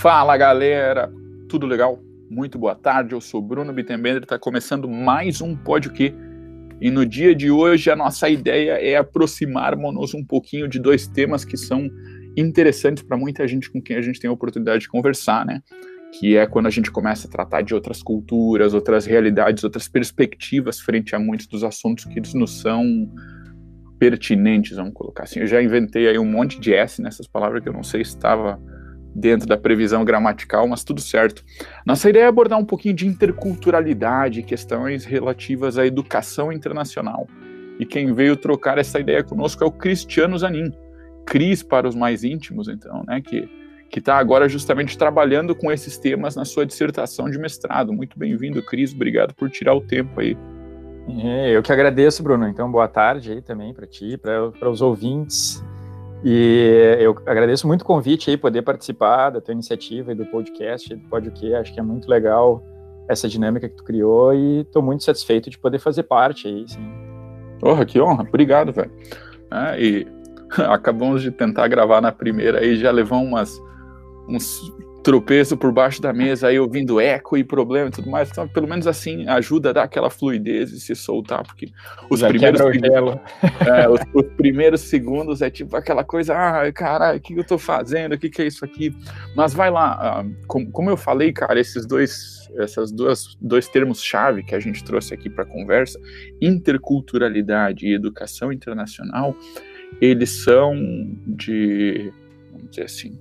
Fala galera, tudo legal? Muito boa tarde, eu sou Bruno Bittenbender, está começando mais um Pode O Quê? E no dia de hoje a nossa ideia é aproximarmos-nos um pouquinho de dois temas que são interessantes para muita gente com quem a gente tem a oportunidade de conversar, né? Que é quando a gente começa a tratar de outras culturas, outras realidades, outras perspectivas frente a muitos dos assuntos que eles nos são pertinentes, vamos colocar assim. Eu já inventei aí um monte de S nessas palavras que eu não sei se estava dentro da previsão gramatical, mas tudo certo. Nossa ideia é abordar um pouquinho de interculturalidade, questões relativas à educação internacional. E quem veio trocar essa ideia conosco é o Cristiano Zanin, Cris para os mais íntimos, então, né, que que está agora justamente trabalhando com esses temas na sua dissertação de mestrado. Muito bem-vindo, Cris. Obrigado por tirar o tempo aí. É, eu que agradeço, Bruno. Então, boa tarde aí também para ti, para os ouvintes. E eu agradeço muito o convite aí, poder participar da tua iniciativa e do podcast, do Pode O Que, acho que é muito legal essa dinâmica que tu criou e estou muito satisfeito de poder fazer parte aí, sim. Porra, que honra, obrigado, velho. É, e acabamos de tentar gravar na primeira aí, já levou umas, uns tropeço por baixo da mesa, aí ouvindo eco e problema e tudo mais. Então, pelo menos assim, ajuda a dar aquela fluidez e se soltar, porque os Já primeiros segundos, é, os, os, primeiros segundos é tipo aquela coisa, ah, caralho, o que eu tô fazendo? O que, que é isso aqui? Mas vai lá, uh, como, como eu falei, cara, esses dois, essas duas dois termos-chave que a gente trouxe aqui para conversa, interculturalidade e educação internacional, eles são de, vamos dizer assim,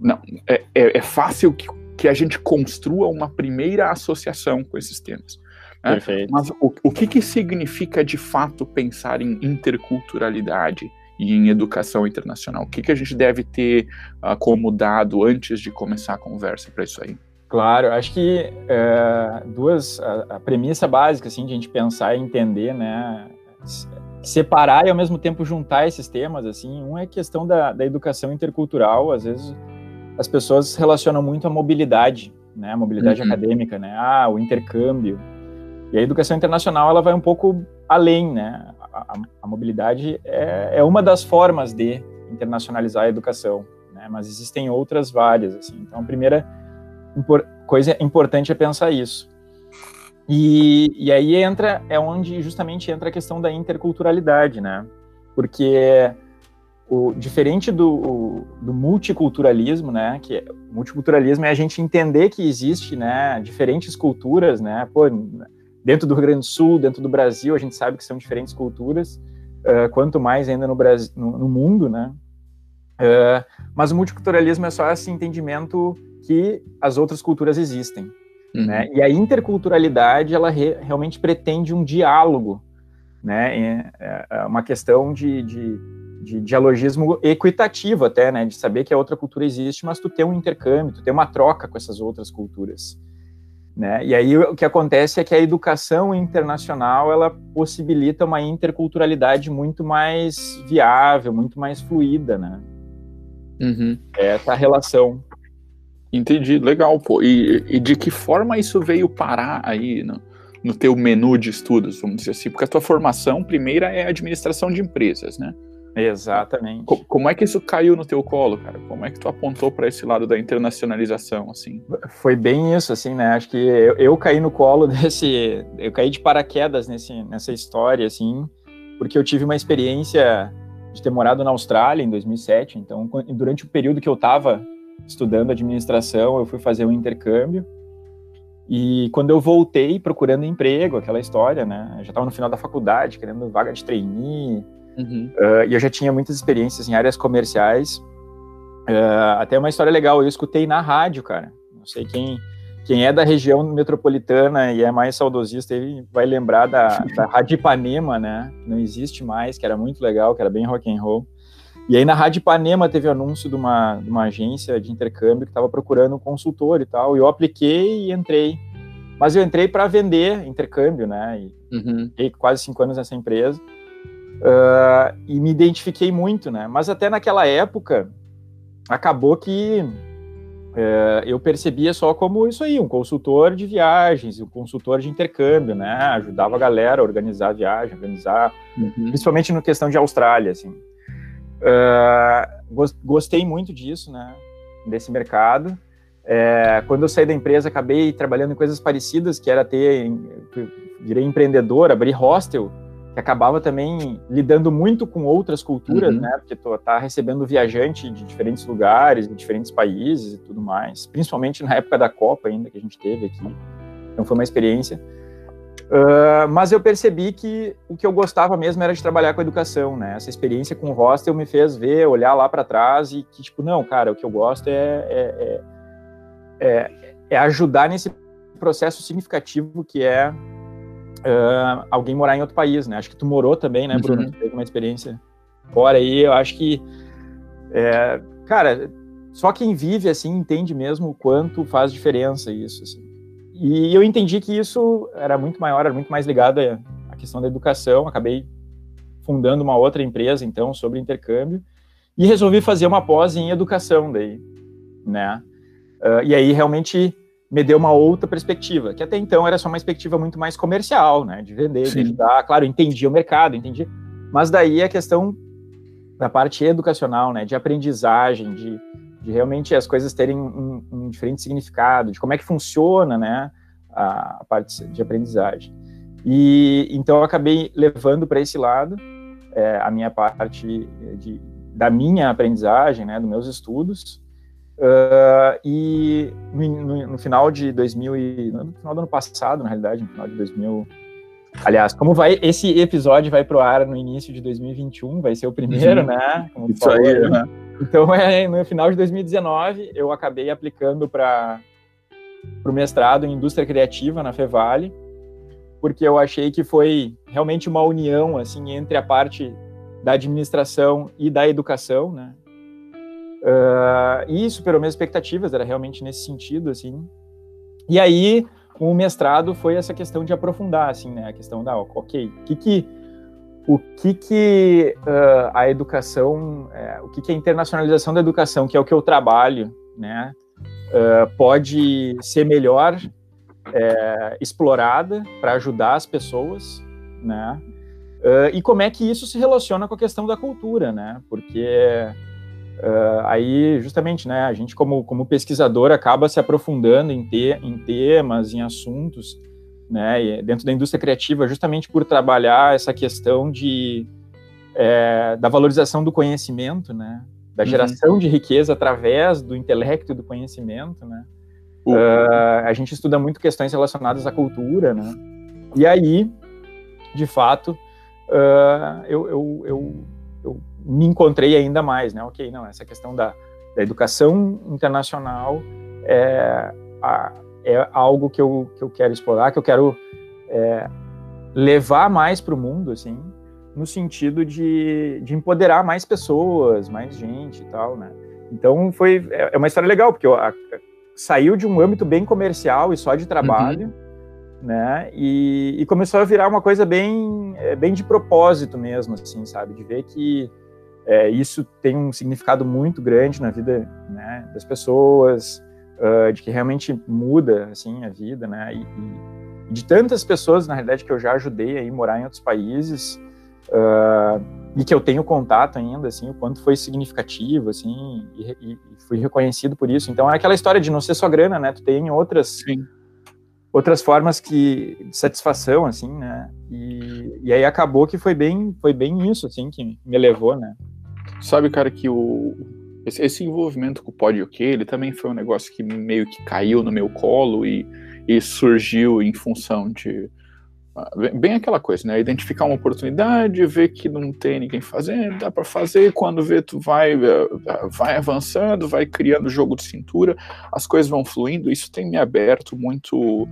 não, é, é, é fácil que, que, a gente construa uma primeira associação com esses temas. Né? Perfeito. Mas o, o que, que significa de fato pensar em interculturalidade e em educação internacional? O que, que a gente deve ter uh, como dado antes de começar a conversa para isso aí? Claro, acho que é, duas a, a, premissa básica assim de a gente pensar e entender, né, separar e ao mesmo tempo juntar esses temas assim, um é a questão da, da educação intercultural, às vezes as pessoas relacionam muito a mobilidade, né? A mobilidade uhum. acadêmica, né? Ah, o intercâmbio. E a educação internacional ela vai um pouco além, né? A, a, a mobilidade é, é, uma das formas de internacionalizar a educação, né? Mas existem outras várias, assim. Então, a primeira impor, coisa importante é pensar isso. E, e aí entra, é onde justamente entra a questão da interculturalidade, né? Porque o, diferente do, do multiculturalismo, né, que é, multiculturalismo é a gente entender que existe, né, diferentes culturas, né, pô, dentro do Rio Grande do Sul, dentro do Brasil, a gente sabe que são diferentes culturas, uh, quanto mais ainda no Brasil, no, no mundo, né, uh, mas o multiculturalismo é só esse entendimento que as outras culturas existem, uhum. né, e a interculturalidade, ela re, realmente pretende um diálogo, né, é, é uma questão de, de de dialogismo equitativo até, né, de saber que a outra cultura existe, mas tu tem um intercâmbio, tu tem uma troca com essas outras culturas, né? E aí o que acontece é que a educação internacional ela possibilita uma interculturalidade muito mais viável, muito mais fluida, né? Uhum. Essa relação. Entendi, legal, pô. E, e, de que forma isso veio parar aí no, no teu menu de estudos, vamos dizer assim? Porque a tua formação primeira é administração de empresas, né? Exatamente. Como é que isso caiu no teu colo, cara? Como é que tu apontou para esse lado da internacionalização, assim? Foi bem isso, assim, né? Acho que eu, eu, caí no colo desse, eu caí de paraquedas nesse, nessa história, assim, porque eu tive uma experiência de ter morado na Austrália em 2007. Então, durante o período que eu estava estudando administração, eu fui fazer um intercâmbio. E quando eu voltei procurando emprego, aquela história, né? Eu já estava no final da faculdade, querendo vaga de trainee Uhum. Uh, e eu já tinha muitas experiências em áreas comerciais. Uh, até uma história legal, eu escutei na rádio, cara. Não sei quem, quem é da região metropolitana e é mais saudosista vai lembrar da, da Rádio Ipanema, né? Que não existe mais, que era muito legal, que era bem rock and roll. E aí na Rádio Ipanema teve um anúncio de uma, de uma agência de intercâmbio que estava procurando um consultor e tal. E eu apliquei e entrei. Mas eu entrei para vender intercâmbio, né? E uhum. fiquei quase cinco anos nessa empresa. Uh, e me identifiquei muito, né? Mas até naquela época, acabou que uh, eu percebia só como isso aí, um consultor de viagens, um consultor de intercâmbio, né? Ajudava a galera a organizar a viagem, organizar, uhum. principalmente no questão de Austrália, assim. Uh, gostei muito disso, né? desse mercado. É, quando eu saí da empresa, acabei trabalhando em coisas parecidas, que era ter, virei empreendedor, abri hostel, que acabava também lidando muito com outras culturas, uhum. né? Porque tu tá recebendo viajante de diferentes lugares, de diferentes países e tudo mais, principalmente na época da Copa ainda que a gente teve aqui. Então foi uma experiência. Uh, mas eu percebi que o que eu gostava mesmo era de trabalhar com educação, né? Essa experiência com o hostel me fez ver, olhar lá para trás e que, tipo, não, cara, o que eu gosto é, é, é, é, é ajudar nesse processo significativo que é uh, alguém morar em outro país, né? Acho que tu morou também, né, Bruno? Uhum. Teve uma experiência fora aí, eu acho que, é, cara, só quem vive assim entende mesmo o quanto faz diferença isso, assim. E eu entendi que isso era muito maior, era muito mais ligado à questão da educação. Acabei fundando uma outra empresa, então, sobre intercâmbio, e resolvi fazer uma pós em educação daí, né? Uh, e aí realmente me deu uma outra perspectiva, que até então era só uma perspectiva muito mais comercial, né? De vender, Sim. de ajudar. Claro, entendi o mercado, entendi. Mas daí a questão da parte educacional, né? De aprendizagem, de de realmente as coisas terem um, um, diferente significado, de como é que funciona, né, a, a parte de aprendizagem. E então eu acabei levando para esse lado é, a minha parte de, da minha aprendizagem, né, dos meus estudos. Uh, e no, no, final de 2000 e, no final do ano passado, na realidade, no final de 2000 Aliás, como vai esse episódio vai para o ar no início de 2021, vai ser o primeiro, uhum. né? Como Isso falou, aí, né? Então, é, no final de 2019, eu acabei aplicando para o mestrado em indústria criativa na Fevale, porque eu achei que foi realmente uma união assim entre a parte da administração e da educação, né? Uh, e superou minhas expectativas, era realmente nesse sentido, assim. E aí, o mestrado foi essa questão de aprofundar, assim, né? A questão da, ok, o que que o que, que uh, a educação, é, o que, que a internacionalização da educação, que é o que eu trabalho, né, uh, pode ser melhor é, explorada para ajudar as pessoas, né, e como é que isso se relaciona com a questão da cultura, né, porque aí, justamente, né, a gente como, como pesquisador acaba se aprofundando em, te, em temas, em assuntos né, dentro da indústria criativa, justamente por trabalhar essa questão de, é, da valorização do conhecimento, né, da uhum. geração uhum. de riqueza através do intelecto e do conhecimento, né. Uhum. Uh, a gente estuda muito questões relacionadas à cultura, né, e aí, de fato, uh, eu, eu, eu, me encontrei ainda mais, né, ok, não, essa questão da, da educação internacional é a, é algo que eu, que eu quero explorar, que eu quero é, levar mais para o mundo, assim, no sentido de, de empoderar mais pessoas, mais gente e tal, né? Então foi é, é uma história legal porque eu, a, saiu de um âmbito bem comercial e só de trabalho, uhum. né? E, e, começou a virar uma coisa bem é, bem de propósito mesmo, assim, sabe? De ver que é, isso tem um significado muito grande na vida né, das pessoas, uh, de que realmente muda assim a vida, né? E, e, de tantas pessoas na realidade que eu já ajudei a ir morar em outros países uh, e que eu tenho contato ainda, assim, o quanto foi significativo, assim, e, e, fui reconhecido por isso. Então é aquela história de não ser só grana, né? Tu tem outras Sim. outras formas que de satisfação, assim, né? E, e aí acabou que foi bem foi bem isso, assim, que me levou, né? Sabe, cara, que o esse, envolvimento com o Pod OK, ele também foi um negócio que meio que caiu no meu colo e, e surgiu em função de ah, bem aquela coisa, né? Identificar uma oportunidade, ver que não tem ninguém fazendo, dá para fazer. Quando vê, tu vai, eh, vai avançando, vai criando jogo de cintura, as coisas vão fluindo. Isso tem me aberto muito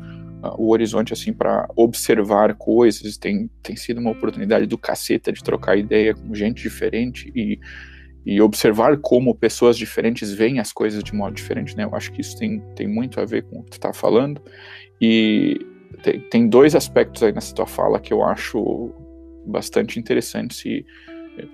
o horizonte assim para observar coisas. Tem, tem sido uma oportunidade do caceta de trocar ideia com gente diferente e e observar como pessoas diferentes veem as coisas de modo diferente, né? Eu acho que isso tem, tem muito a ver com o que tu está falando. E tem, tem dois aspectos aí nessa tua fala que eu acho bastante interessantes e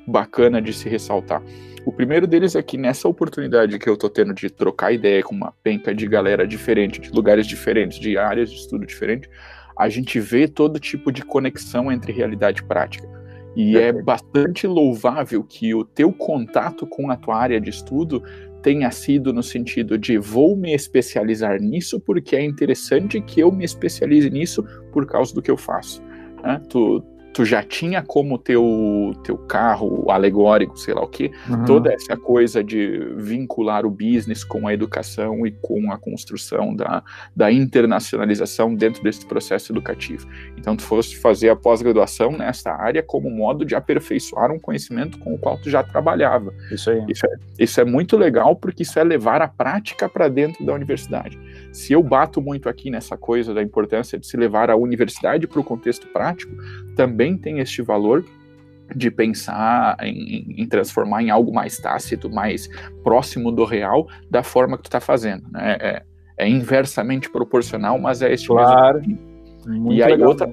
bacana de se ressaltar. O primeiro deles é que nessa oportunidade que eu tô tendo de trocar ideia com uma penca de galera diferente, de lugares diferentes, de áreas de estudo diferentes, a gente vê todo tipo de conexão entre realidade e prática. E é bastante louvável que o teu contato com a tua área de estudo tenha sido no sentido de vou me especializar nisso porque é interessante que eu me especialize nisso por causa do que eu faço. Né? Tu, tu já tinha como teu teu carro alegórico, sei lá o que, uhum. toda essa coisa de vincular o business com a educação e com a construção da, da internacionalização dentro desse processo educativo. Então, tu foste fazer a pós-graduação nessa área como modo de aperfeiçoar um conhecimento com o qual tu já trabalhava. Isso aí. Isso é, isso é muito legal porque isso é levar a prática para dentro da universidade. Se eu bato muito aqui nessa coisa da importância de se levar a universidade para o contexto prático, também tem este valor de pensar em, em, transformar em algo mais tácito, mais próximo do real, da forma que tu está fazendo. Né? É, é, inversamente proporcional, mas é este claro. mesmo. e aí legal, outra,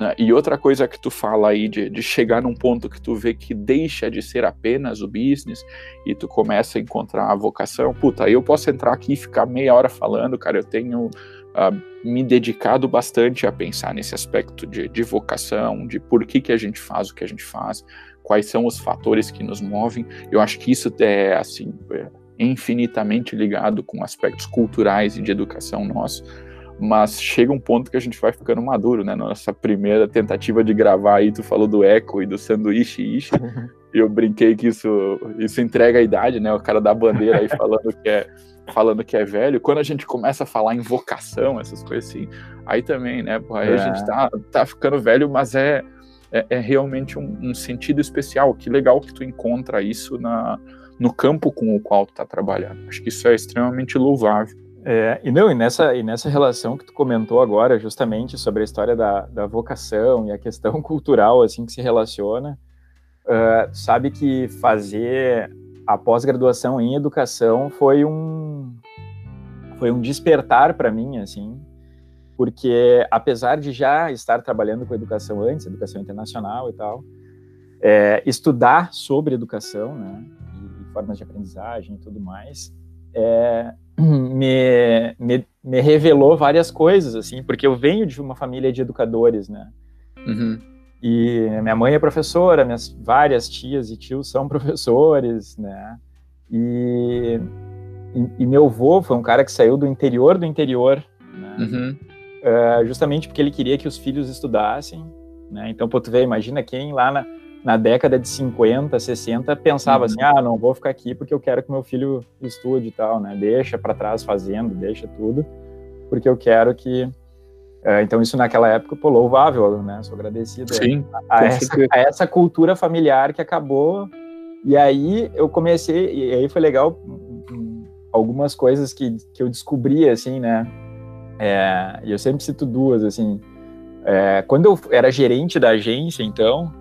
né? e outra coisa que tu fala aí de, de chegar num ponto que tu vê que deixa de ser apenas o business e tu começa a encontrar a vocação. Puta, aí eu posso entrar aqui e ficar meia hora falando, cara, eu tenho uh, me dedicado bastante a pensar nesse aspecto de, de vocação, de por que, que a gente faz o que a gente faz, quais são os fatores que nos movem. Eu acho que isso é, assim, é infinitamente ligado com aspectos culturais e de educação nosso, mas chega um ponto que a gente vai ficando maduro, né? Nossa primeira tentativa de gravar aí, tu falou do eco e do sanduíche ishi. Eu brinquei que isso, isso entrega a idade, né? O cara da bandeira aí falando que é falando que é velho, quando a gente começa a falar em vocação, essas coisas assim, aí também, né? Aí é. a gente tá, tá ficando velho, mas é, é, é realmente um, um, sentido especial. Que legal que tu encontra isso na, no campo com o qual tu tá trabalhando. Acho que isso é extremamente louvável. É, e não, e nessa, e nessa relação que tu comentou agora, justamente sobre a história da, da vocação e a questão cultural, assim, que se relaciona, uh, sabe que fazer a pós-graduação em educação foi um foi um despertar para mim assim porque apesar de já estar trabalhando com educação antes educação internacional e tal é, estudar sobre educação né e, formas de aprendizagem e tudo mais é, me, me, me, revelou várias coisas assim porque eu venho de uma família de educadores né uhum. E minha mãe é professora, minhas várias tias e tios são professores, né? E, e, e meu avô foi um cara que saiu do interior do interior, né? Uhum. Uh, justamente porque ele queria que os filhos estudassem, né? Então, pô, tu vê, imagina quem lá na, na década de 50, 60 pensava uhum. assim, ah, não vou ficar aqui porque eu quero que meu filho estude e tal, né? Deixa para trás fazendo, deixa tudo, porque eu quero que então, isso naquela época, pô, louvável, né? Sou agradecido Sim, a, essa, a essa cultura familiar que acabou. E aí eu comecei, e aí foi legal algumas coisas que, que eu descobri, assim, né? É, e eu sempre cito duas, assim. É, quando eu era gerente da agência, então,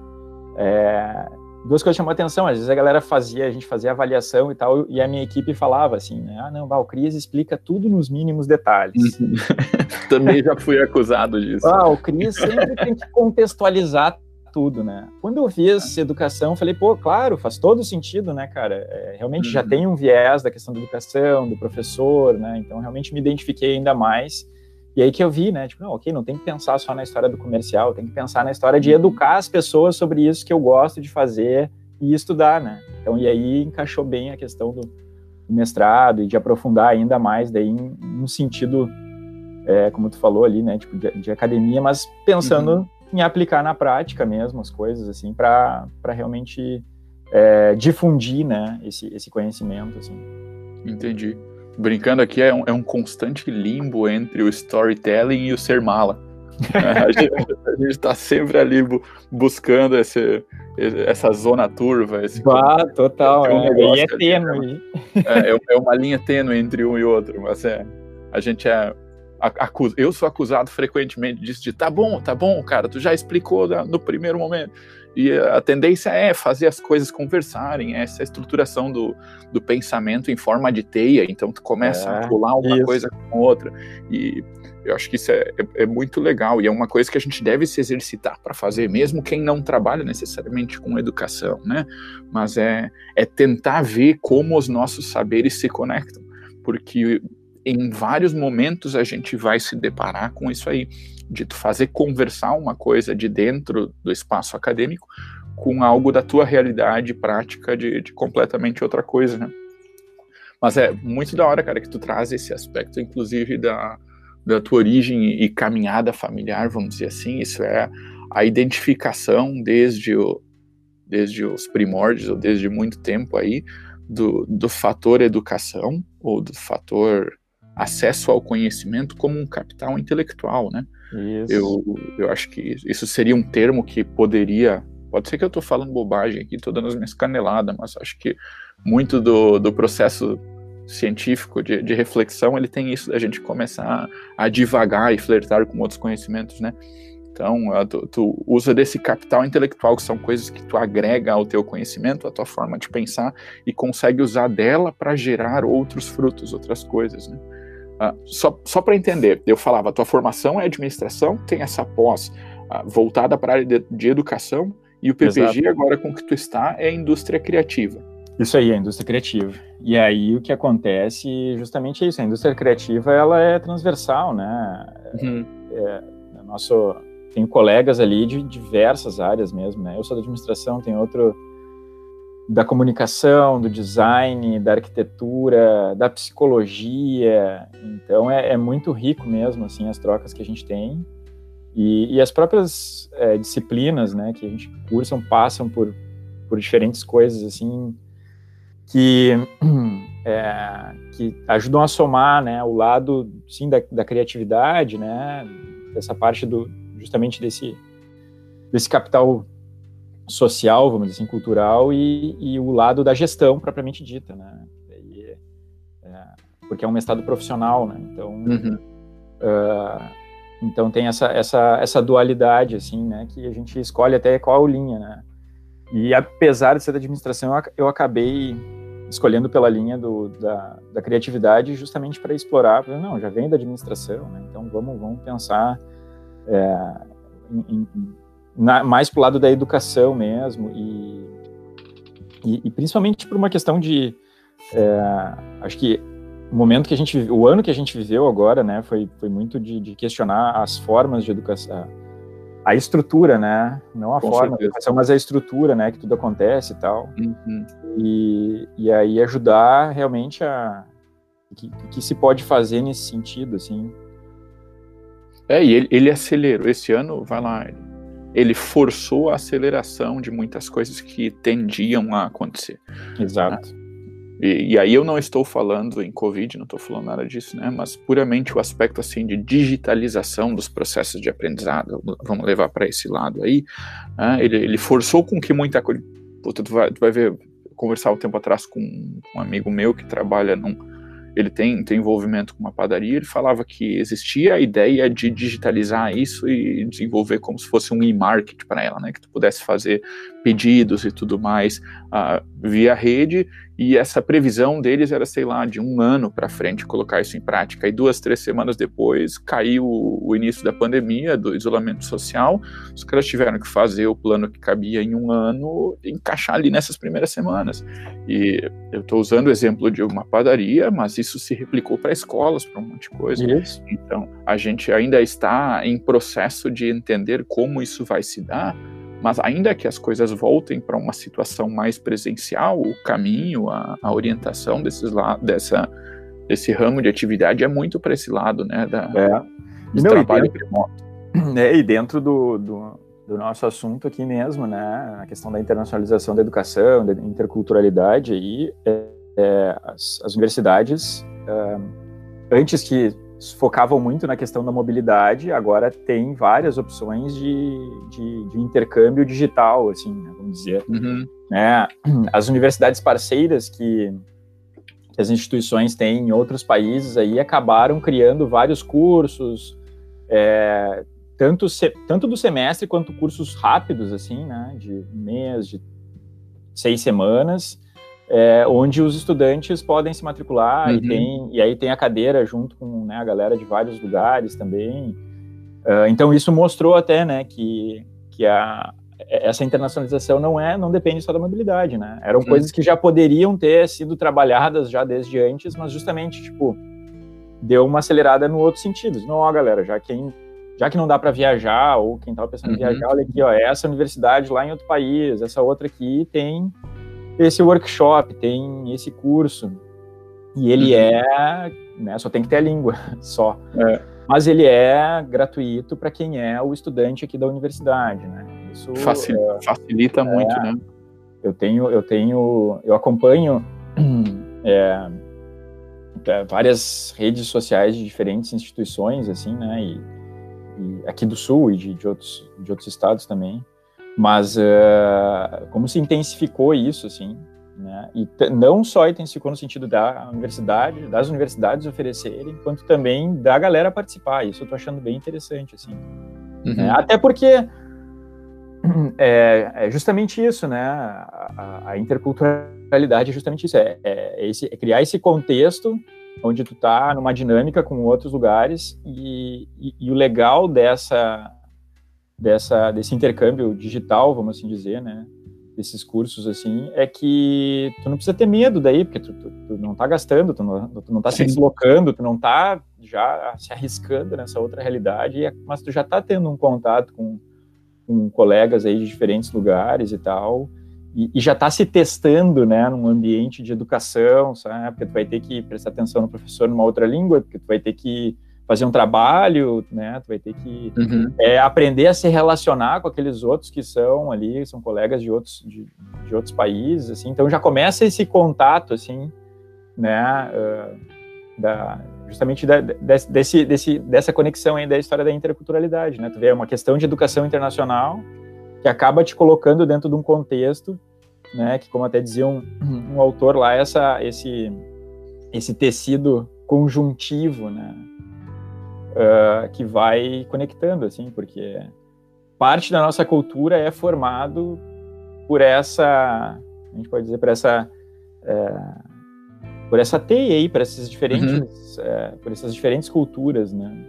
é, duas coisas chamam atenção. Às vezes a galera fazia, a gente fazia avaliação e tal, e a minha equipe falava assim, né? Ah, não, o Cris explica tudo nos mínimos detalhes. Uhum. Também já fui acusado disso. Ah, o Cris sempre tem que contextualizar tudo, né? Quando eu fiz educação, falei, pô, claro, faz todo sentido, né, cara? É, realmente uhum. já tem um viés da questão da educação, do professor, né? Então, realmente me identifiquei ainda mais. E aí que eu vi, né? Tipo, não, ok, não tem que pensar só na história do comercial, tem que pensar na história de educar as pessoas sobre isso que eu gosto de fazer e estudar, né? Então, e aí encaixou bem a questão do, do mestrado e de aprofundar ainda mais daí em, um sentido, é, como tu falou ali, né? Tipo, de, de academia, mas pensando uhum. em aplicar na prática mesmo as coisas, assim, para realmente é, difundir, né? Esse, esse conhecimento, assim. Entendi brincando aqui, é um, é um constante limbo entre o storytelling e o ser mala. a, gente, está sempre ali buscando esse, essa zona turva. Esse, ah, total. É, um é, é tênue. É, é, é uma linha tênue entre um e outro, mas é, a gente é. Acusa, eu sou acusado frequentemente disso, de tá bom, tá bom, cara, tu já explicou no primeiro momento. E a tendência é fazer as coisas conversarem, é essa estruturação do, do pensamento em forma de teia, então tu começa é, a pular uma isso. coisa com outra. E eu acho que isso é, é, é, muito legal e é uma coisa que a gente deve se exercitar para fazer, mesmo quem não trabalha necessariamente com educação, né? Mas é, é tentar ver como os nossos saberes se conectam, porque em vários momentos a gente vai se deparar com isso aí de tu fazer conversar uma coisa de dentro do espaço acadêmico com algo da tua realidade prática de, de completamente outra coisa, né? Mas é muito da hora, cara, que tu traz esse aspecto, inclusive, da, da tua origem e caminhada familiar, vamos dizer assim. Isso é a identificação desde, o, desde os primórdios, ou desde muito tempo aí, do, do fator educação, ou do fator acesso ao conhecimento como um capital intelectual, né? Isso. Eu, eu acho que isso seria um termo que poderia. Pode ser que eu estou falando bobagem aqui, estou dando as minhas caneladas, mas acho que muito do, do processo científico de, de, reflexão ele tem isso da gente começar a, a divagar e flertar com outros conhecimentos, né? Então, tu, tu, usa desse capital intelectual, que são coisas que tu agrega ao teu conhecimento, à tua forma de pensar, e consegue usar dela para gerar outros frutos, outras coisas, né? Ah, só só para entender, eu falava, a tua formação é administração, tem essa pós ah, voltada para a área de, de, educação, e o PPG, Exato. agora com que tu está, é indústria criativa. Isso aí, a indústria criativa. E aí o que acontece justamente é isso, a indústria criativa ela é transversal, né? Uhum. É, é nosso, tenho colegas ali de diversas áreas mesmo, né? Eu sou da administração, tem outro da comunicação, do design, da arquitetura, da psicologia. Então é, é muito rico mesmo assim as trocas que a gente tem e, e as próprias é, disciplinas, né, que a gente cursam passam por por diferentes coisas assim que é, que ajudam a somar, né, o lado sim da, da criatividade, né, dessa parte do justamente desse desse capital social, vamos dizer assim, cultural, e, e o lado da gestão propriamente dita, né? E, é, porque é um mestrado profissional, né? Então, uhum. uh, então tem essa, essa, essa dualidade, assim, né? Que a gente escolhe até qual linha, né? E apesar de ser da administração, eu acabei escolhendo pela linha do, da, da criatividade justamente para explorar, não, já vem da administração, né? Então vamos, vamos pensar é, em, em na, mais para o lado da educação mesmo, e, e, e, principalmente por uma questão de. É, acho que o momento que a gente o ano que a gente viveu agora, né, foi, foi muito de, de questionar as formas de educação, a estrutura, né, não a Com forma certeza. de educação, mas a estrutura, né, que tudo acontece e tal, uhum. e, e aí ajudar realmente a que, que se pode fazer nesse sentido, assim. É, e ele, ele acelerou esse ano, vai lá, ele forçou a aceleração de muitas coisas que tendiam a acontecer. Exato. Né? E, e, aí eu não estou falando em Covid, não estou falando nada disso, né? Mas puramente o aspecto assim de digitalização dos processos de aprendizado, vamos levar para esse lado aí. Né? Ele, ele, forçou com que muita coisa. Puta, tu vai, tu vai ver, conversar um tempo atrás com um amigo meu que trabalha num ele tem, tem envolvimento com uma padaria, ele falava que existia a ideia de digitalizar isso e desenvolver como se fosse um e-market para ela, né, que tu pudesse fazer pedidos e tudo mais uh, via rede e essa previsão deles era, sei lá, de um ano para frente colocar isso em prática. E duas, três semanas depois caiu o início da pandemia, do isolamento social. Os caras tiveram que fazer o plano que cabia em um ano, encaixar ali nessas primeiras semanas. E eu estou usando o exemplo de uma padaria, mas isso se replicou para escolas, para um monte de coisa. Isso. Então, a gente ainda está em processo de entender como isso vai se dar mas ainda que as coisas voltem para uma situação mais presencial, o caminho, a, a orientação desses la dessa, desse ramo de atividade é muito para esse lado, né? Da, é. E, meu, trabalho e dentro, remoto. É, e dentro do, do, do, nosso assunto aqui mesmo, né? A questão da internacionalização da educação, da interculturalidade, aí, é, as, as, universidades, é, antes que focavam muito na questão da mobilidade, agora tem várias opções de, de, de intercâmbio digital, assim, né, vamos dizer. Uhum. Né? As universidades parceiras que, que as instituições têm em outros países aí acabaram criando vários cursos, é, tanto, se, tanto do semestre quanto cursos rápidos, assim, né, de um mês, de seis semanas, é, onde os estudantes podem se matricular uhum. e, tem, e aí tem a cadeira junto com né, a galera de vários lugares também. Uh, então isso mostrou até né, que, que a, essa internacionalização não é não depende só da mobilidade, né? Eram uhum. coisas que já poderiam ter sido trabalhadas já desde antes, mas justamente tipo deu uma acelerada no outro sentido. Não, ó, galera, já quem já que não dá para viajar ou quem estava pensando uhum. em viajar, olha aqui, ó, essa universidade lá em outro país, essa outra aqui tem esse workshop, tem esse curso. E ele uhum. é, né, só tem que ter a língua, só. É. Mas ele é gratuito para quem é o estudante aqui da universidade, né? Isso facilita, é, facilita muito, né? Eu tenho, eu tenho, eu acompanho é, é, várias redes sociais de diferentes instituições, assim, né? E, e aqui do Sul e de, de, outros, de outros estados também. Mas uh, como se intensificou isso, assim, né? E não só intensificou no sentido da universidade, das universidades oferecerem, quanto também da galera participar. Isso eu tô achando bem interessante, assim. Uhum. Né? Até porque é, é, justamente isso, né? A, a, interculturalidade é justamente isso, é, é, esse, é, criar esse contexto onde tu tá numa dinâmica com outros lugares e, e, e o legal dessa, dessa, desse intercâmbio digital, vamos assim dizer, né? desses cursos assim é que tu não precisa ter medo daí, porque tu, tu, tu não tá gastando, tu não, tu não tá se deslocando, tu não tá já se arriscando nessa outra realidade, mas tu já tá tendo um contato com, com colegas aí de diferentes lugares e tal, e, e já tá se testando, né, num ambiente de educação, sabe? Porque tu vai ter que prestar atenção no professor numa outra língua, porque tu vai ter que fazer um trabalho, né? Tu vai ter que uhum. é, aprender a se relacionar com aqueles outros que são ali, são colegas de outros de, de outros países, assim. Então já começa esse contato, assim, né? Uh, da, justamente da, desse, desse, dessa conexão aí da história da interculturalidade, né? Tu vê é uma questão de educação internacional que acaba te colocando dentro de um contexto, né? Que como até dizia um, um autor lá, essa esse esse tecido conjuntivo, né? Uh, que vai conectando, assim, porque parte da nossa cultura é formado por essa, a gente pode dizer, por essa, uh, por essa teia aí, por essas diferentes, uhum. uh, por essas diferentes culturas, né?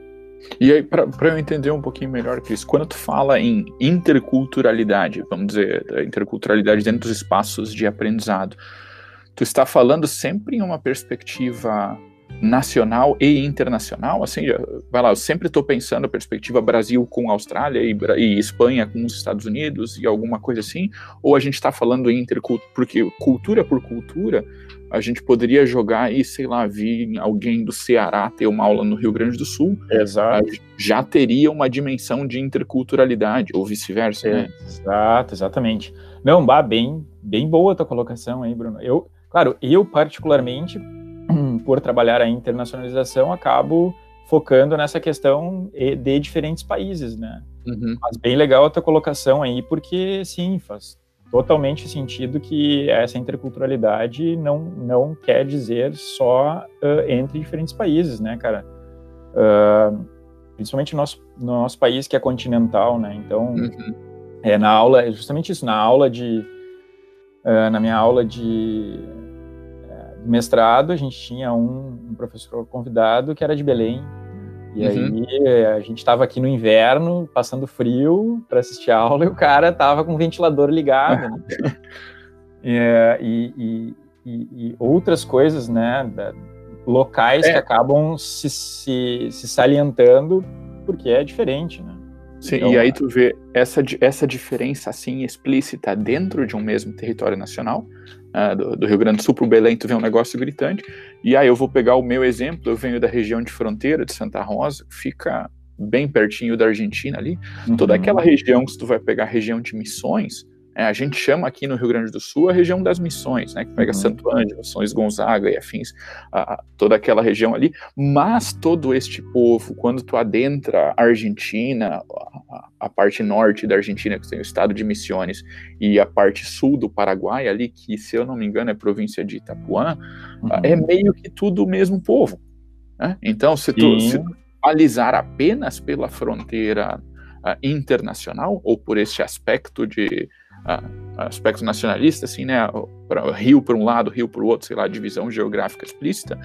E aí, para eu entender um pouquinho melhor, Cris, quando tu fala em interculturalidade, vamos dizer, interculturalidade dentro dos espaços de aprendizado, tu está falando sempre em uma perspectiva nacional e internacional, assim, vai lá, eu sempre estou pensando a perspectiva Brasil com Austrália e, e, Espanha com os Estados Unidos e alguma coisa assim, ou a gente está falando em intercultura, porque cultura por cultura, a gente poderia jogar aí, sei lá, vir alguém do Ceará ter uma aula no Rio Grande do Sul, Exato. já teria uma dimensão de interculturalidade, ou vice-versa, né? Exato, exatamente. Não, bah, bem, bem boa a tua colocação aí, Bruno. Eu, claro, eu particularmente por trabalhar a internacionalização, acabo focando nessa questão de diferentes países, né? Uhum. Mas bem legal a tua colocação aí, porque sim, faz totalmente sentido que essa interculturalidade não, não quer dizer só uh, entre diferentes países, né, cara? Uh, principalmente no nosso, no nosso país que é continental, né? Então, uhum. é na aula, é justamente isso, na aula de, uh, na minha aula de mestrado, a gente tinha um, um professor convidado que era de Belém. E uhum. aí a gente estava aqui no inverno, passando frio para assistir a aula, e o cara estava com o ventilador ligado. Né? É, e, e, e, e, outras coisas, né? Da, locais é. que acabam se, se, se salientando porque é diferente, né? Sim, então, e aí tu vê essa, essa diferença assim explícita dentro de um mesmo território nacional, uh, do, do, Rio Grande do Sul para o Belém, tu vê um negócio gritante. E aí eu vou pegar o meu exemplo, eu venho da região de fronteira de Santa Rosa, fica bem pertinho da Argentina ali. Uhum. Toda aquela região que tu vai pegar a região de Missões, é, a gente chama aqui no Rio Grande do Sul a região das missões, né, que pega uhum. Santo Ângelo, São Gonzaga e afins, a, a, toda aquela região ali, mas todo este povo, quando tu adentra a Argentina, a, a, parte norte da Argentina, que tem o estado de Missões, e a parte sul do Paraguai ali, que se eu não me engano é província de Itapuã, uhum. é meio que tudo o mesmo povo. Né? Então, se tu, se tu analisar apenas pela fronteira internacional, ou por este aspecto de aspecto nacionalista, assim, né, Rio por um lado, Rio por outro, sei lá, divisão geográfica explícita,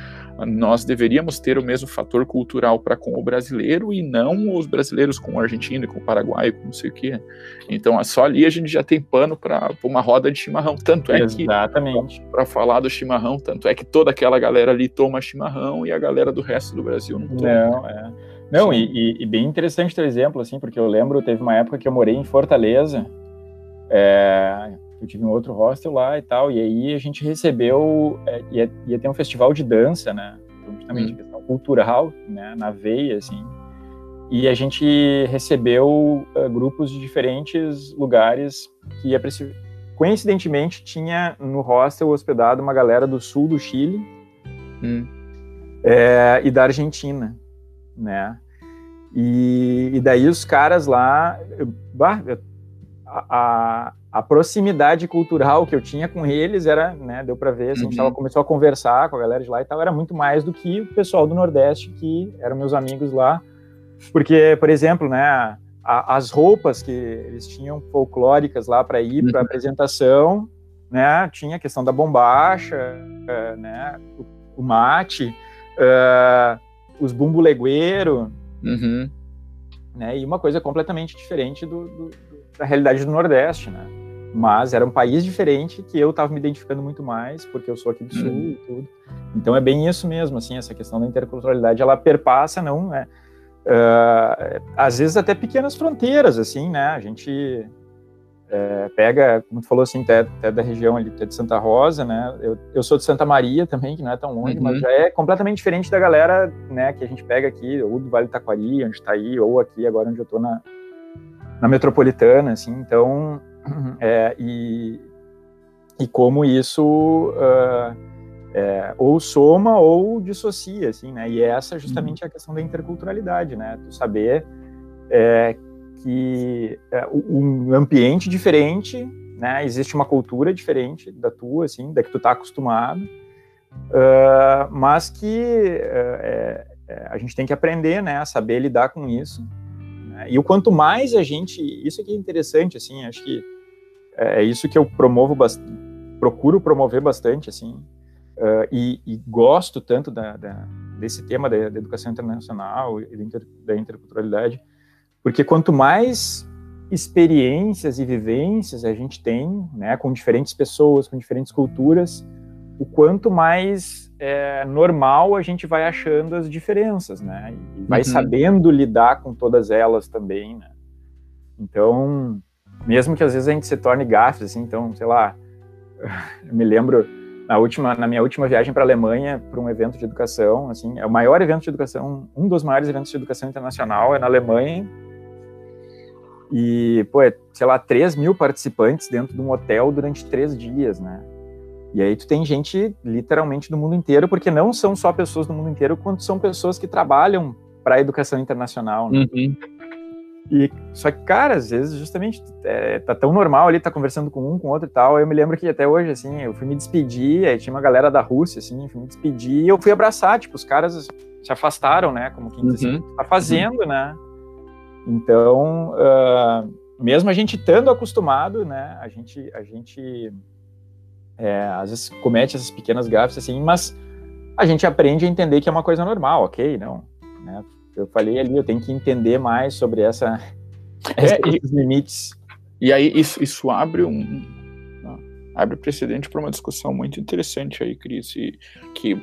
nós deveríamos ter o mesmo fator cultural para com o brasileiro e não os brasileiros com o argentino, com o paraguaio, com não sei o quê. Então, só ali a gente já tem pano para uma roda de chimarrão. Tanto é Exatamente. que, para falar do chimarrão, tanto é que toda aquela galera ali toma chimarrão e a galera do resto do Brasil não toma. Não, é. Não, e, e, bem interessante o exemplo, assim, porque eu lembro, teve uma época que eu morei em Fortaleza, é, eu tive um outro hostel lá e tal, e aí a gente recebeu, é, ia, ia ter um festival de dança, né? Então, justamente hum. questão cultural, né, na veia, assim, e a gente recebeu uh, grupos de diferentes lugares que ia coincidentemente tinha no hostel hospedado uma galera do sul do Chile hum. é, e da Argentina, né? E, e daí os caras lá, bah, a, a, proximidade cultural que eu tinha com eles era, né, deu para ver, assim, uhum. a gente tava, uhum. começou a conversar com a galera de lá e tal, era muito mais do que o pessoal do Nordeste que eram meus amigos lá, porque, por exemplo, né, a, as roupas que eles tinham folclóricas lá para ir para uhum. apresentação, né, tinha a questão da bombacha, uh, né, o, o mate, uh, os bumbulegueiro, uhum. né, e uma coisa completamente diferente do, do, da realidade do Nordeste, né? Mas era um país diferente que eu estava me identificando muito mais, porque eu sou aqui do Sul uhum. e tudo. Então é bem isso mesmo, assim, essa questão da interculturalidade, ela perpassa, não é? Uh, às vezes até pequenas fronteiras, assim, né? A gente é, pega, como tu falou assim, até, até, da região ali, até de Santa Rosa, né? Eu, eu sou de Santa Maria também, que não é tão longe, uhum. mas já é completamente diferente da galera, né, que a gente pega aqui, ou do Vale do Taquari, onde está aí, ou aqui agora onde eu estou na, na metropolitana, assim, então, é, e, e como isso uh, é, ou soma ou dissocia, assim, né, e essa justamente é a questão da interculturalidade, né, tu saber é, que é, um ambiente diferente, né, existe uma cultura diferente da tua, assim, da que tu tá acostumado, uh, mas que uh, a gente tem que aprender, né, a saber lidar com isso? E o quanto mais a gente, isso aqui é interessante, assim, acho que é, é isso que eu promovo, procuro promover bastante, assim, uh, e, e, gosto tanto da, da, desse tema da, da, educação internacional e da, inter, da interculturalidade, porque quanto mais experiências e vivências a gente tem, né, com diferentes pessoas, com diferentes culturas, o quanto mais é, normal a gente vai achando as diferenças, né? E vai uhum. sabendo lidar com todas elas também, né? Então, mesmo que às vezes a gente se torne gafes, assim, então, sei lá, eu me lembro na última, na minha última viagem para a Alemanha para um evento de educação, assim, é o maior evento de educação, um dos maiores eventos de educação internacional é na Alemanha. E, pô, é, sei lá, 3 mil participantes dentro de um hotel durante três dias, né? E aí tu tem gente literalmente do mundo inteiro, porque não são só pessoas do mundo inteiro, quanto são pessoas que trabalham para a educação internacional, né? Uhum. E, só que, cara, às vezes, justamente, é, tá tão normal ali, tá conversando com um, com outro e tal. Eu me lembro que até hoje, assim, eu fui me despedir, aí tinha uma galera da Rússia, assim, fui me despedir e eu fui abraçar, tipo, os caras se afastaram, né? Como quem diz assim, uhum. tá fazendo, uhum. né? Então, uh, mesmo a gente estando acostumado, né? A gente, a gente é, às vezes comete essas pequenas gafes assim, mas a gente aprende a entender que é uma coisa normal, ok? Não, né? Eu falei ali, eu tenho que entender mais sobre essa, é, esses e, limites. E aí isso, isso abre um abre precedente para uma discussão muito interessante aí, Cris, e que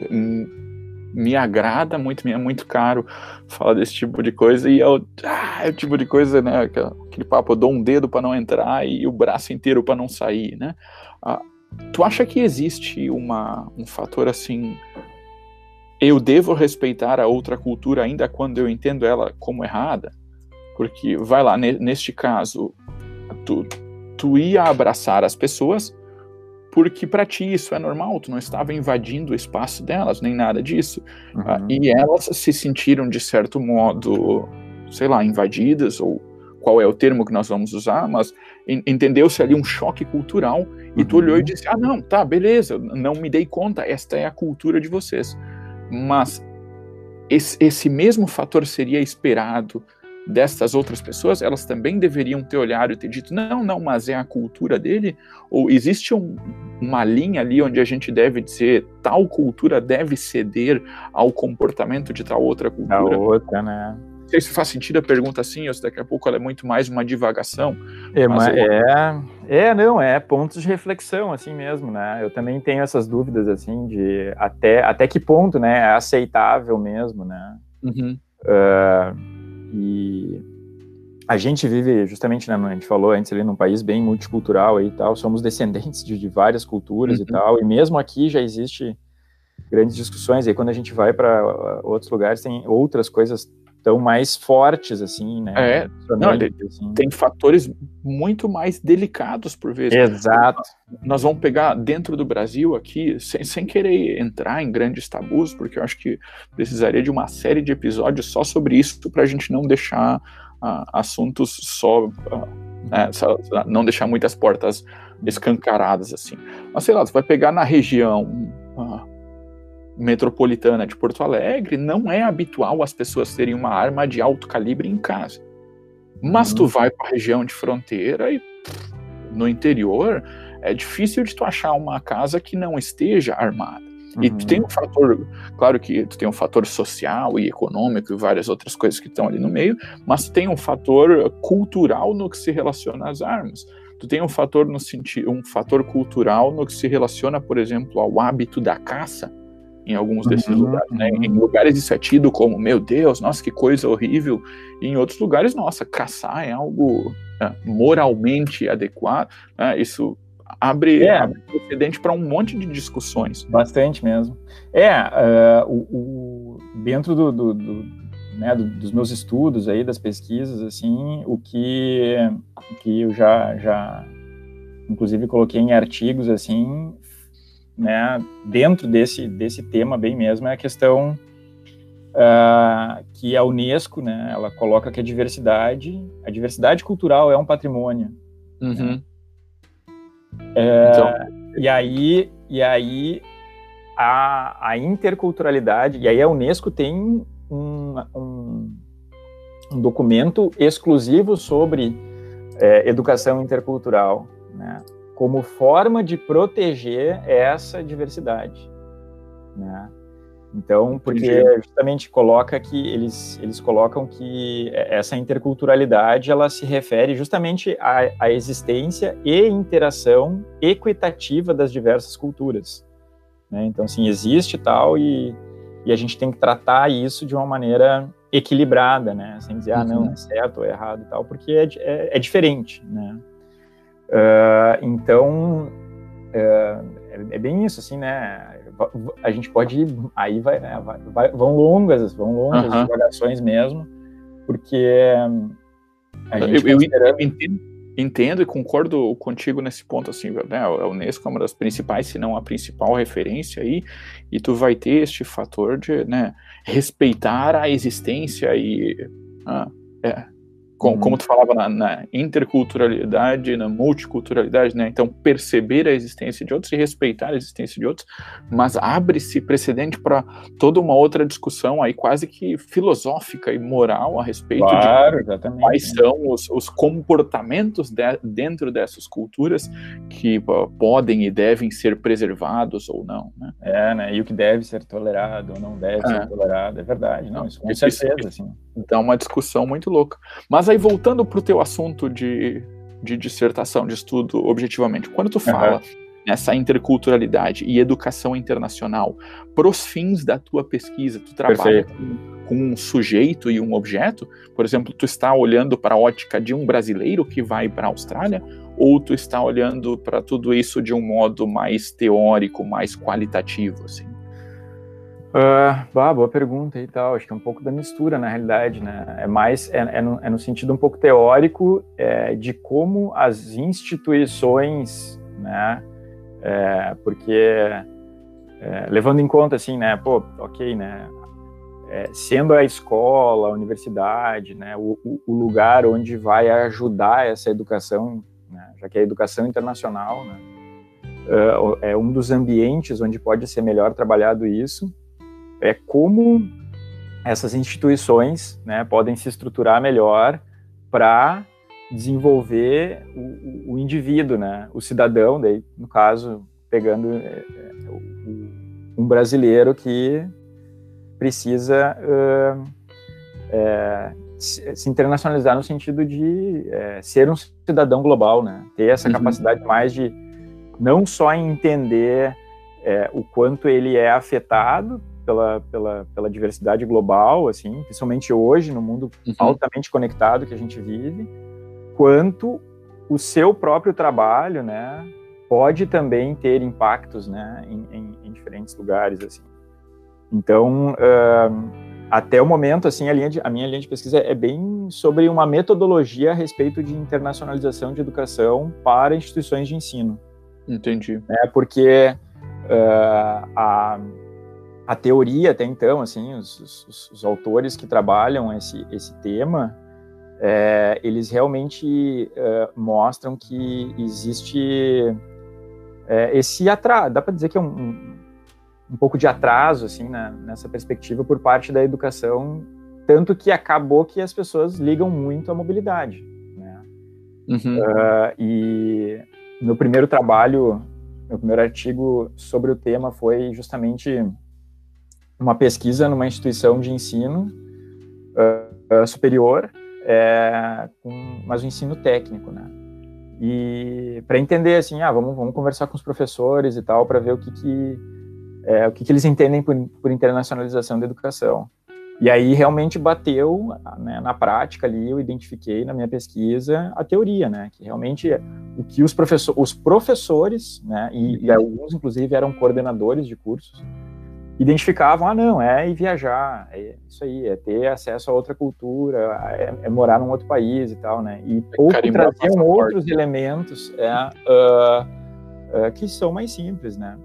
me agrada muito, me é muito caro falar desse tipo de coisa e é o, ah, é o tipo de coisa, né, aquele papo, eu dou um dedo para não entrar e o braço inteiro para não sair, né? Ah, Tu acha que existe uma, um fator assim? Eu devo respeitar a outra cultura ainda quando eu entendo ela como errada? Porque, vai lá, neste caso, tu, tu ia abraçar as pessoas porque para ti isso é normal, tu não estava invadindo o espaço delas, nem nada disso. Uhum. Uh, e elas se sentiram, de certo modo, sei lá, invadidas ou qual é o termo que nós vamos usar, mas entendeu-se ali um choque cultural e tu olhou e uhum. disse: Ah, não, tá, beleza, não me dei conta, esta é a cultura de vocês. Mas esse, esse mesmo fator seria esperado destas outras pessoas? Elas também deveriam ter olhado e ter dito: Não, não, mas é a cultura dele? Ou existe um, uma linha ali onde a gente deve dizer tal cultura deve ceder ao comportamento de tal outra cultura? Da outra, né? Sei se faz sentido a pergunta assim, ou se daqui a pouco ela é muito mais uma divagação. É, mas é, é, não, é pontos de reflexão, assim mesmo, né? Eu também tenho essas dúvidas, assim, de até, até que ponto, né, é aceitável mesmo, né? Uhum. Uh, e a gente vive justamente, né, a gente falou antes ali num país bem multicultural aí e tal, somos descendentes de, de várias culturas uhum. e tal, e mesmo aqui já existe grandes discussões, aí quando a gente vai para outros lugares tem outras coisas tão mais fortes, assim, né? É, não, assim. tem fatores muito mais delicados por vezes. Exato. Nós vamos pegar dentro do Brasil aqui, sem, sem querer entrar em grandes tabus, porque eu acho que precisaria de uma série de episódios só sobre isso para a gente não deixar uh, assuntos só, uh, é, só, não deixar muitas portas escancaradas assim. Mas sei lá, você vai pegar na região uh, metropolitana de Porto Alegre, não é habitual as pessoas terem uma arma de alto calibre em casa. Mas tu uhum. vai para a região de fronteira e pff, no interior é difícil de tu achar uma casa que não esteja armada. Uhum. E tu tem um fator, claro que tu tem um fator social e econômico e várias outras coisas que estão ali no meio, mas tu tem um fator cultural no que se relaciona às armas. Tu tem um fator no sentido, um fator cultural no que se relaciona, por exemplo, ao hábito da caça em alguns desses uhum, lugares, né? Uhum. Em lugares isso é tido como, meu Deus, nossa, que coisa horrível. E em outros lugares, nossa, caçar é algo é, moralmente adequado. Né? Isso abre, é. abre precedente para um monte de discussões. Bastante mesmo. É, uh, o, o, dentro do, do, do, né, dos meus estudos aí, das pesquisas, assim, o que, o que eu já, já, inclusive, coloquei em artigos, assim, né, dentro desse, desse tema bem mesmo, é a questão uh, que a Unesco, né, ela coloca que a diversidade, a diversidade cultural é um patrimônio. Uhum. Né? É, então... E aí, e aí a, a interculturalidade, e aí a Unesco tem um, um, um documento exclusivo sobre é, educação intercultural, né? Como forma de proteger essa diversidade, né? Então, porque justamente coloca que eles, eles colocam que essa interculturalidade ela se refere justamente à, à existência e interação equitativa das diversas culturas. Né? Então, assim, existe tal e, e a gente tem que tratar isso de uma maneira equilibrada, né? Sem dizer, ah, não, uhum. é certo ou é errado e tal, porque é, é, é diferente, né? Uh, então, uh, é, bem isso, assim, né? A gente pode ir, aí vai, né? vai, vai vão longas, vão longas uhum. divagações mesmo, porque a gente eu, eu entendo, entendo, e concordo contigo nesse ponto, assim, né? A Unesco é uma das principais, se não a principal referência aí, e tu vai ter este fator de, né, respeitar a existência e ah, é, com, como uhum. tu falava na, na, interculturalidade, na multiculturalidade, né? Então perceber a existência de outros e respeitar a existência de outros, mas abre-se precedente para toda uma outra discussão aí quase que filosófica e moral a respeito claro, de exatamente. quais são os, os comportamentos de, dentro dessas culturas que uh, podem e devem ser preservados ou não, né? É, né? E o que deve ser tolerado ou não deve é. ser tolerado, é verdade, não, isso com isso, certeza, isso, assim. Então, uma discussão muito louca. Mas aí, voltando para o teu assunto de, de dissertação, de estudo, objetivamente, quando tu fala uhum. nessa interculturalidade e educação internacional, para os fins da tua pesquisa, tu trabalha com, com, um sujeito e um objeto? Por exemplo, tu está olhando para a ótica de um brasileiro que vai para a Austrália? Ou tu está olhando para tudo isso de um modo mais teórico, mais qualitativo, assim? Uh, bah, boa pergunta e tal. Acho que é um pouco da mistura, na realidade, né? É mais, é, é, no, é no, sentido um pouco teórico é, de como as instituições, né? É, porque, é, levando em conta, assim, né? Pô, ok, né? É, sendo a escola, a universidade, né? O, o, lugar onde vai ajudar essa educação, né? Já que é a educação internacional, né? Uh, é um dos ambientes onde pode ser melhor trabalhado isso é como essas instituições né, podem se estruturar melhor para desenvolver o, o, indivíduo, né, o cidadão, daí, no caso, pegando é, é um brasileiro que precisa uh, é, se internacionalizar no sentido de é, ser um cidadão global, né? Ter essa uhum. capacidade mais de não só entender é, o quanto ele é afetado pela, pela, pela diversidade global, assim, principalmente hoje, no mundo uhum. altamente conectado que a gente vive, quanto o seu próprio trabalho, né, pode também ter impactos, né, em, em, em diferentes lugares, assim. Então, uh, até o momento, assim, a, linha de, a minha linha de pesquisa é bem sobre uma metodologia a respeito de internacionalização de educação para instituições de ensino. Entendi. É porque uh, a, a teoria até então, assim, os, os, os autores que trabalham esse, esse tema, é, eles realmente uh, mostram que existe é, esse atraso, dá para dizer que é um, um, um, pouco de atraso, assim, na, nessa perspectiva por parte da educação, tanto que acabou que as pessoas ligam muito à mobilidade, né? Uhum. Uh, e meu primeiro trabalho, meu primeiro artigo sobre o tema foi justamente uma pesquisa numa instituição de ensino uh, superior, é, com, mas um ensino técnico, né? E para entender assim, ah, vamos, vamos conversar com os professores e tal para ver o que que é, o que, que eles entendem por, por internacionalização da educação. E aí realmente bateu né, na prática ali, eu identifiquei na minha pesquisa a teoria, né, que realmente o que os, professor, os professores, né, e, e alguns inclusive eram coordenadores de cursos, identificavam, ah, não, é ir viajar, é isso aí, é ter acesso a outra cultura, é, é morar num outro país e tal, né, e é pouco traziam outros elementos é, uh, uh, que são mais simples, né,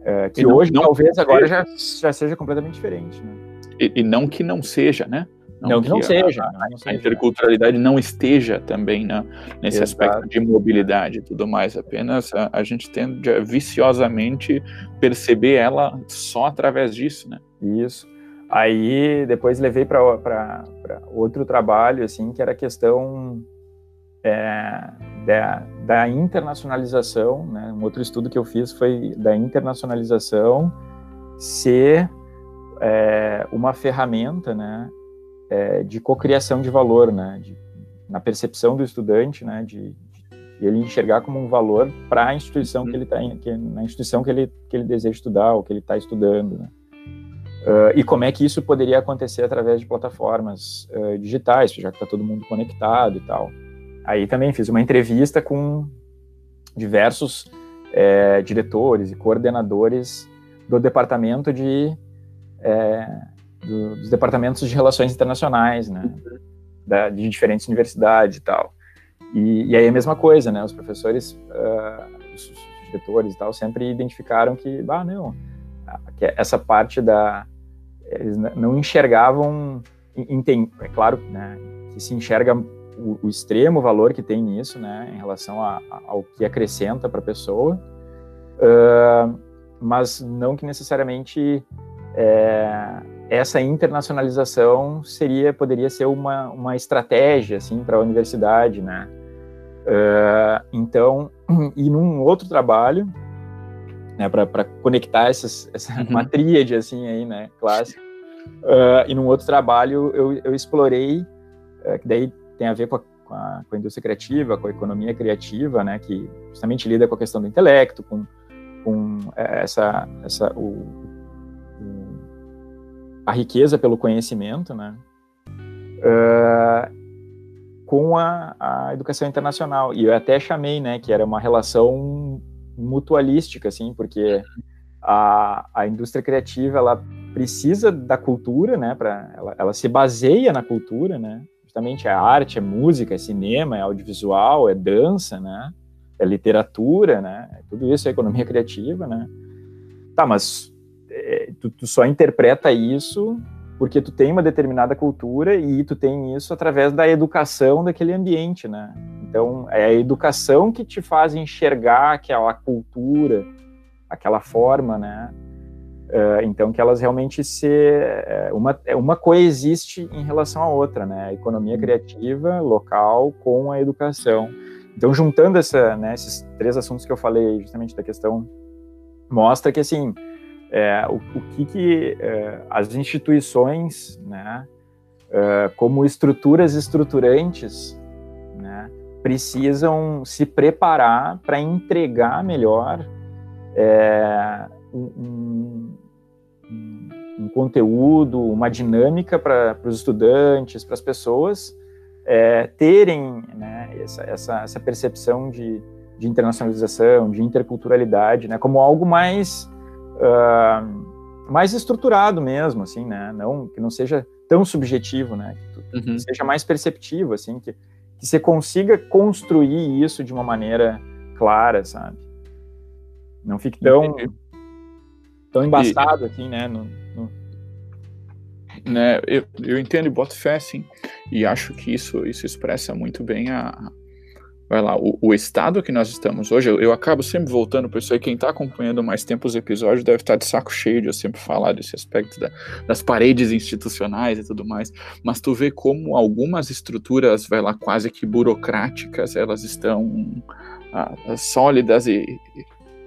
uh, que hoje, não talvez, agora já, já seja completamente diferente, né. E, e, não que não seja, né? Não, não que, não, seja, a, não, seja, a, interculturalidade não esteja também né, nesse Exato. aspecto de mobilidade e tudo mais. Apenas a, a, gente tende a viciosamente perceber ela só através disso, né? Isso. Aí depois levei para outro trabalho, assim, que era a questão é, da, da internacionalização, né? Um outro estudo que eu fiz foi da internacionalização ser é, uma ferramenta, né, é, de cocriação de valor, né, de, na percepção do estudante, né, de, de ele enxergar como um valor para a instituição que ele está na instituição que ele que ele deseja estudar ou que ele está estudando, né. Uh, e como é que isso poderia acontecer através de plataformas uh, digitais, já que está todo mundo conectado e tal. Aí também fiz uma entrevista com diversos é, diretores e coordenadores do departamento de é, do, dos departamentos de relações internacionais, né, da, de diferentes universidades e tal. E, e, aí a mesma coisa, né, os professores, uh, os, os, diretores e tal, sempre identificaram que, ah, não, que essa parte da, eles não enxergavam, é claro, né, que se enxerga o, o, extremo valor que tem nisso, né, em relação a, a, ao que acrescenta para a pessoa, uh, mas não que necessariamente é, essa internacionalização seria poderia ser uma, uma estratégia assim para a universidade, né? Uh, então, e num outro trabalho, né, para conectar essas, essa uhum. uma tríade assim aí, né, clássica. Uh, e num outro trabalho eu, eu explorei, uh, que daí tem a ver com a, com a, com a indústria criativa, com a economia criativa, né, que justamente lida com a questão do intelecto, com, com essa, essa o, a riqueza pelo conhecimento, né? Uh, com a, a, educação internacional. E eu até chamei, né, que era uma relação mutualística, assim, porque a, a indústria criativa, ela precisa da cultura, né, pra, ela, ela se baseia na cultura, né, justamente é arte, é música, é cinema, é audiovisual, é dança, né, é literatura, né, tudo isso é economia criativa, né. Tá, mas tu, tu, só interpreta isso porque tu tem uma determinada cultura e tu tem isso através da educação daquele ambiente, né? Então, é a educação que te faz enxergar aquela cultura, aquela forma, né? Uh, então, que elas realmente se... É, uma, uma coexiste em relação à outra, né? A economia criativa local com a educação. Então, juntando essa, né, esses três assuntos que eu falei, justamente da questão, mostra que, assim, é, o, o, que, que é, as instituições, né, é, como estruturas estruturantes, né, precisam se preparar para entregar melhor é, um, um, um conteúdo, uma dinâmica para os estudantes, para as pessoas é, terem né, essa, essa, essa, percepção de, de, internacionalização, de interculturalidade, né, como algo mais uh, mais estruturado mesmo, assim, né, não que não seja tão subjetivo, né, que, uhum. que seja mais perceptivo, assim, que, que você consiga construir isso de uma maneira clara, sabe? Não fique tão tão embaçado, e, assim, né, no, né, eu, eu entendo e boto fé, sim, e acho que isso, isso expressa muito bem a, vai lá, o, o, estado que nós estamos hoje, eu, eu acabo sempre voltando para isso aí, quem está acompanhando mais tempo os episódios deve estar tá de saco cheio de eu sempre falar desse aspecto da, das paredes institucionais e tudo mais, mas tu vê como algumas estruturas, vai lá, quase que burocráticas, elas estão ah, sólidas e,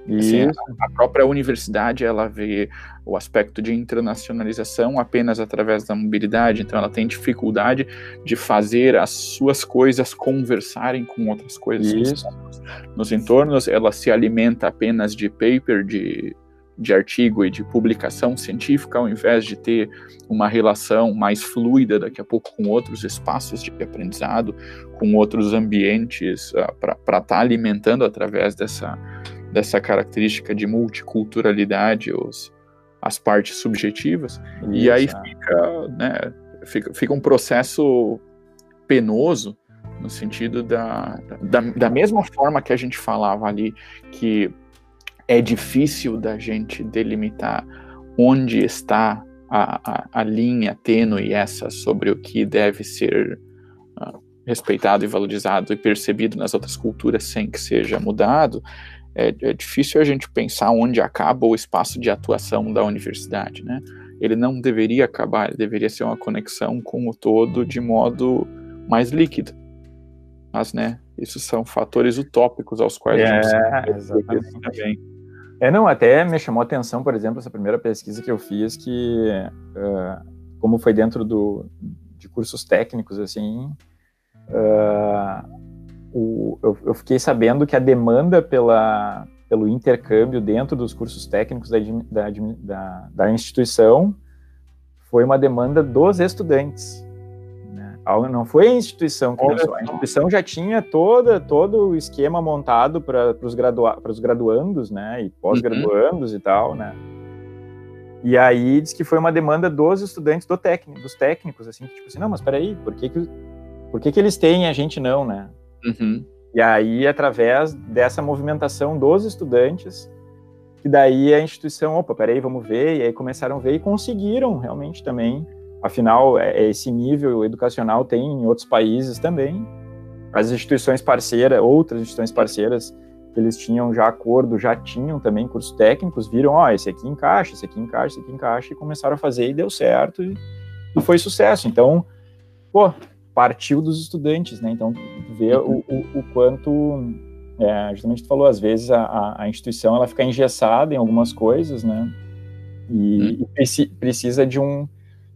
Assim, a, própria universidade ela vê o aspecto de internacionalização apenas através da mobilidade, então ela tem dificuldade de fazer as suas coisas conversarem com outras coisas nos entornos, ela se alimenta apenas de paper, de, de artigo e de publicação científica, ao invés de ter uma relação mais fluida daqui a pouco com outros espaços de aprendizado, com outros ambientes uh, para estar tá alimentando através dessa dessa característica de multiculturalidade, os, as partes subjetivas, Isso, e aí fica, né, fica, fica um processo penoso no sentido da, da, da mesma forma que a gente falava ali que é difícil da gente delimitar onde está a, a, a linha tênue essa sobre o que deve ser uh, respeitado e valorizado e percebido nas outras culturas sem que seja mudado, é, é, difícil a gente pensar onde acaba o espaço de atuação da universidade, né? Ele não deveria acabar, ele deveria ser uma conexão com o todo de modo mais líquido. Mas, né, isso são fatores utópicos aos quais é, a gente também. É, não, até me chamou a atenção, por exemplo, essa primeira pesquisa que eu fiz, que uh, como foi dentro do, de cursos técnicos, assim, uh, o, eu, eu, fiquei sabendo que a demanda pela, pelo intercâmbio dentro dos cursos técnicos da, da, da, da instituição foi uma demanda dos estudantes. Né? Não foi a instituição que pensou, a instituição já tinha toda, todo o esquema montado para os gradua, graduandos né? e pós-graduandos uhum. e tal, né? E aí diz que foi uma demanda dos estudantes do técnico, dos técnicos, assim, que tipo assim, não, mas peraí, por que que, por que que eles têm e a gente não, né? Uhum. E aí, através dessa movimentação dos estudantes, que daí a instituição, opa, peraí, vamos ver, e aí começaram a ver e conseguiram realmente também. Afinal, é, é esse nível educacional tem em outros países também. As instituições parceiras, outras instituições parceiras, que eles tinham já acordo, já tinham também cursos técnicos, viram, ó, oh, esse aqui encaixa, esse aqui encaixa, esse aqui encaixa, e começaram a fazer e deu certo, e, e foi sucesso. Então, pô, partiu dos estudantes, né? Então, ver o, o, o quanto, é, justamente tu falou, às vezes a, a, instituição ela fica engessada em algumas coisas, né? E, hum. e precisa de um,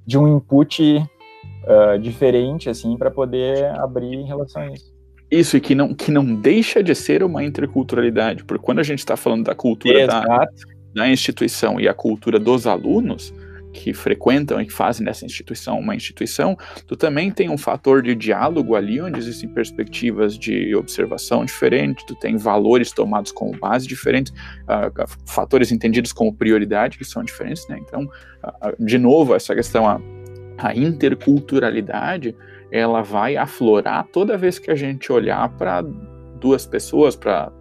de um input uh, diferente, assim, para poder abrir em relação a isso. Isso, e que não, que não deixa de ser uma interculturalidade, porque quando a gente está falando da cultura da, da instituição e a cultura dos alunos, que frequentam e que fazem dessa instituição uma instituição, tu também tem um fator de diálogo ali, onde existem perspectivas de observação diferentes, tu tem valores tomados como base diferentes, uh, fatores entendidos como prioridade que são diferentes, né? Então, uh, de novo, essa questão, a, a interculturalidade, ela vai aflorar toda vez que a gente olhar para duas pessoas, para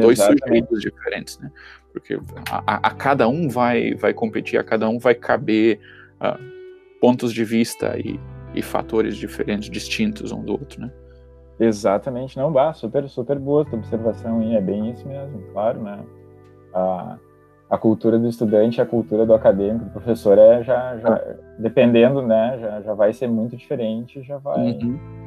dois sujeitos diferentes, né? Porque a, a, cada um vai, vai competir, a cada um vai caber uh, pontos de vista e, e fatores diferentes, distintos um do outro, né? Exatamente, não, bah, super, super boa tua observação, e é bem isso mesmo, claro, né? A, a cultura do estudante, a cultura do acadêmico, do professor é já, já dependendo, né, já, já vai ser muito diferente, já vai... Uhum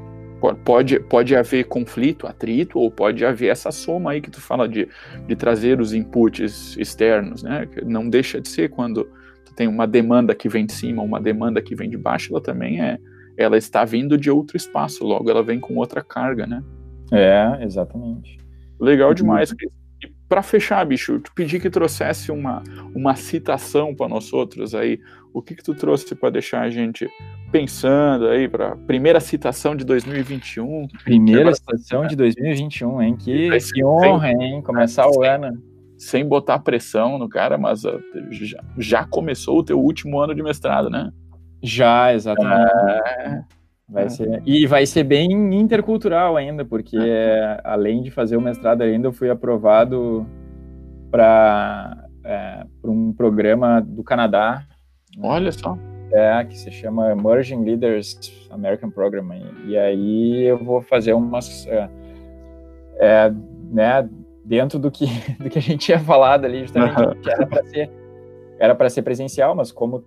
pode, pode haver conflito, atrito, ou pode haver essa soma aí que tu fala de, de trazer os inputs externos, né? Não deixa de ser quando tu tem uma demanda que vem de cima, uma demanda que vem de baixo, ela também é, ela está vindo de outro espaço, logo ela vem com outra carga, né? É, exatamente. Legal demais. E para fechar, bicho, eu te pedi que trouxesse uma, uma citação para nós outros aí. O que que tu trouxe para deixar a gente pensando aí para primeira citação de 2021? Primeira citação de 2021, hein? Que, que honra, hein? Começar o ano. Sem botar pressão no cara, mas já, já começou o teu último ano de mestrado, né? Já, exatamente. É... Vai ser, e vai ser bem intercultural ainda, porque é. além de fazer o mestrado ainda, eu fui aprovado para é, um programa do Canadá. Né? Olha só. É, que se chama Emerging Leaders American Program. E aí eu vou fazer umas. É, é, né, dentro do que, do que a gente tinha falado ali, justamente, uhum. era para ser, era ser presencial, mas como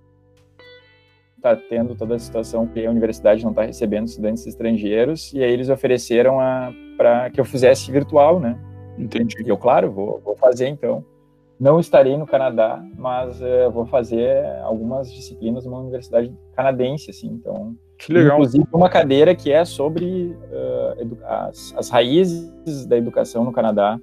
está tendo toda a situação que a universidade não está recebendo estudantes estrangeiros, e aí eles ofereceram para que eu fizesse virtual, né? Entendi. E eu, claro, vou, vou fazer então. Não estarei no Canadá, mas uh, vou fazer algumas disciplinas numa universidade canadense, assim, então... Que legal. Inclusive uma cadeira que é sobre uh, as, as raízes da educação no Canadá,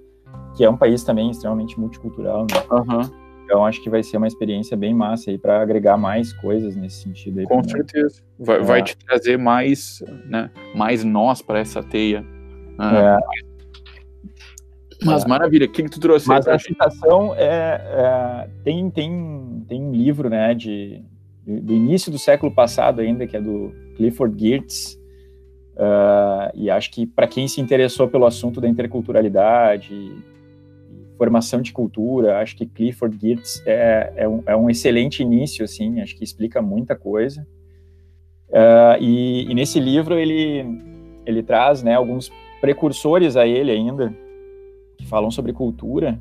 que é um país também extremamente multicultural, né? Uhum. Então acho que vai ser uma experiência bem massa aí para agregar mais coisas nesse sentido aí. Com certeza. Vai, é. vai, te trazer mais, né, mais nós para essa teia. Né? É. Mas é. maravilha, o que, que tu trouxe? Mas a citação é, é, tem, tem, tem um livro né, de, do início do século passado ainda, que é do Clifford Geertz, uh, e acho que para quem se interessou pelo assunto da interculturalidade, formação de cultura. Acho que Clifford Geertz é, é, um, é um excelente início, assim, acho que explica muita coisa. Uh, e, e, nesse livro ele, ele traz né, alguns precursores a ele ainda, que falam sobre cultura,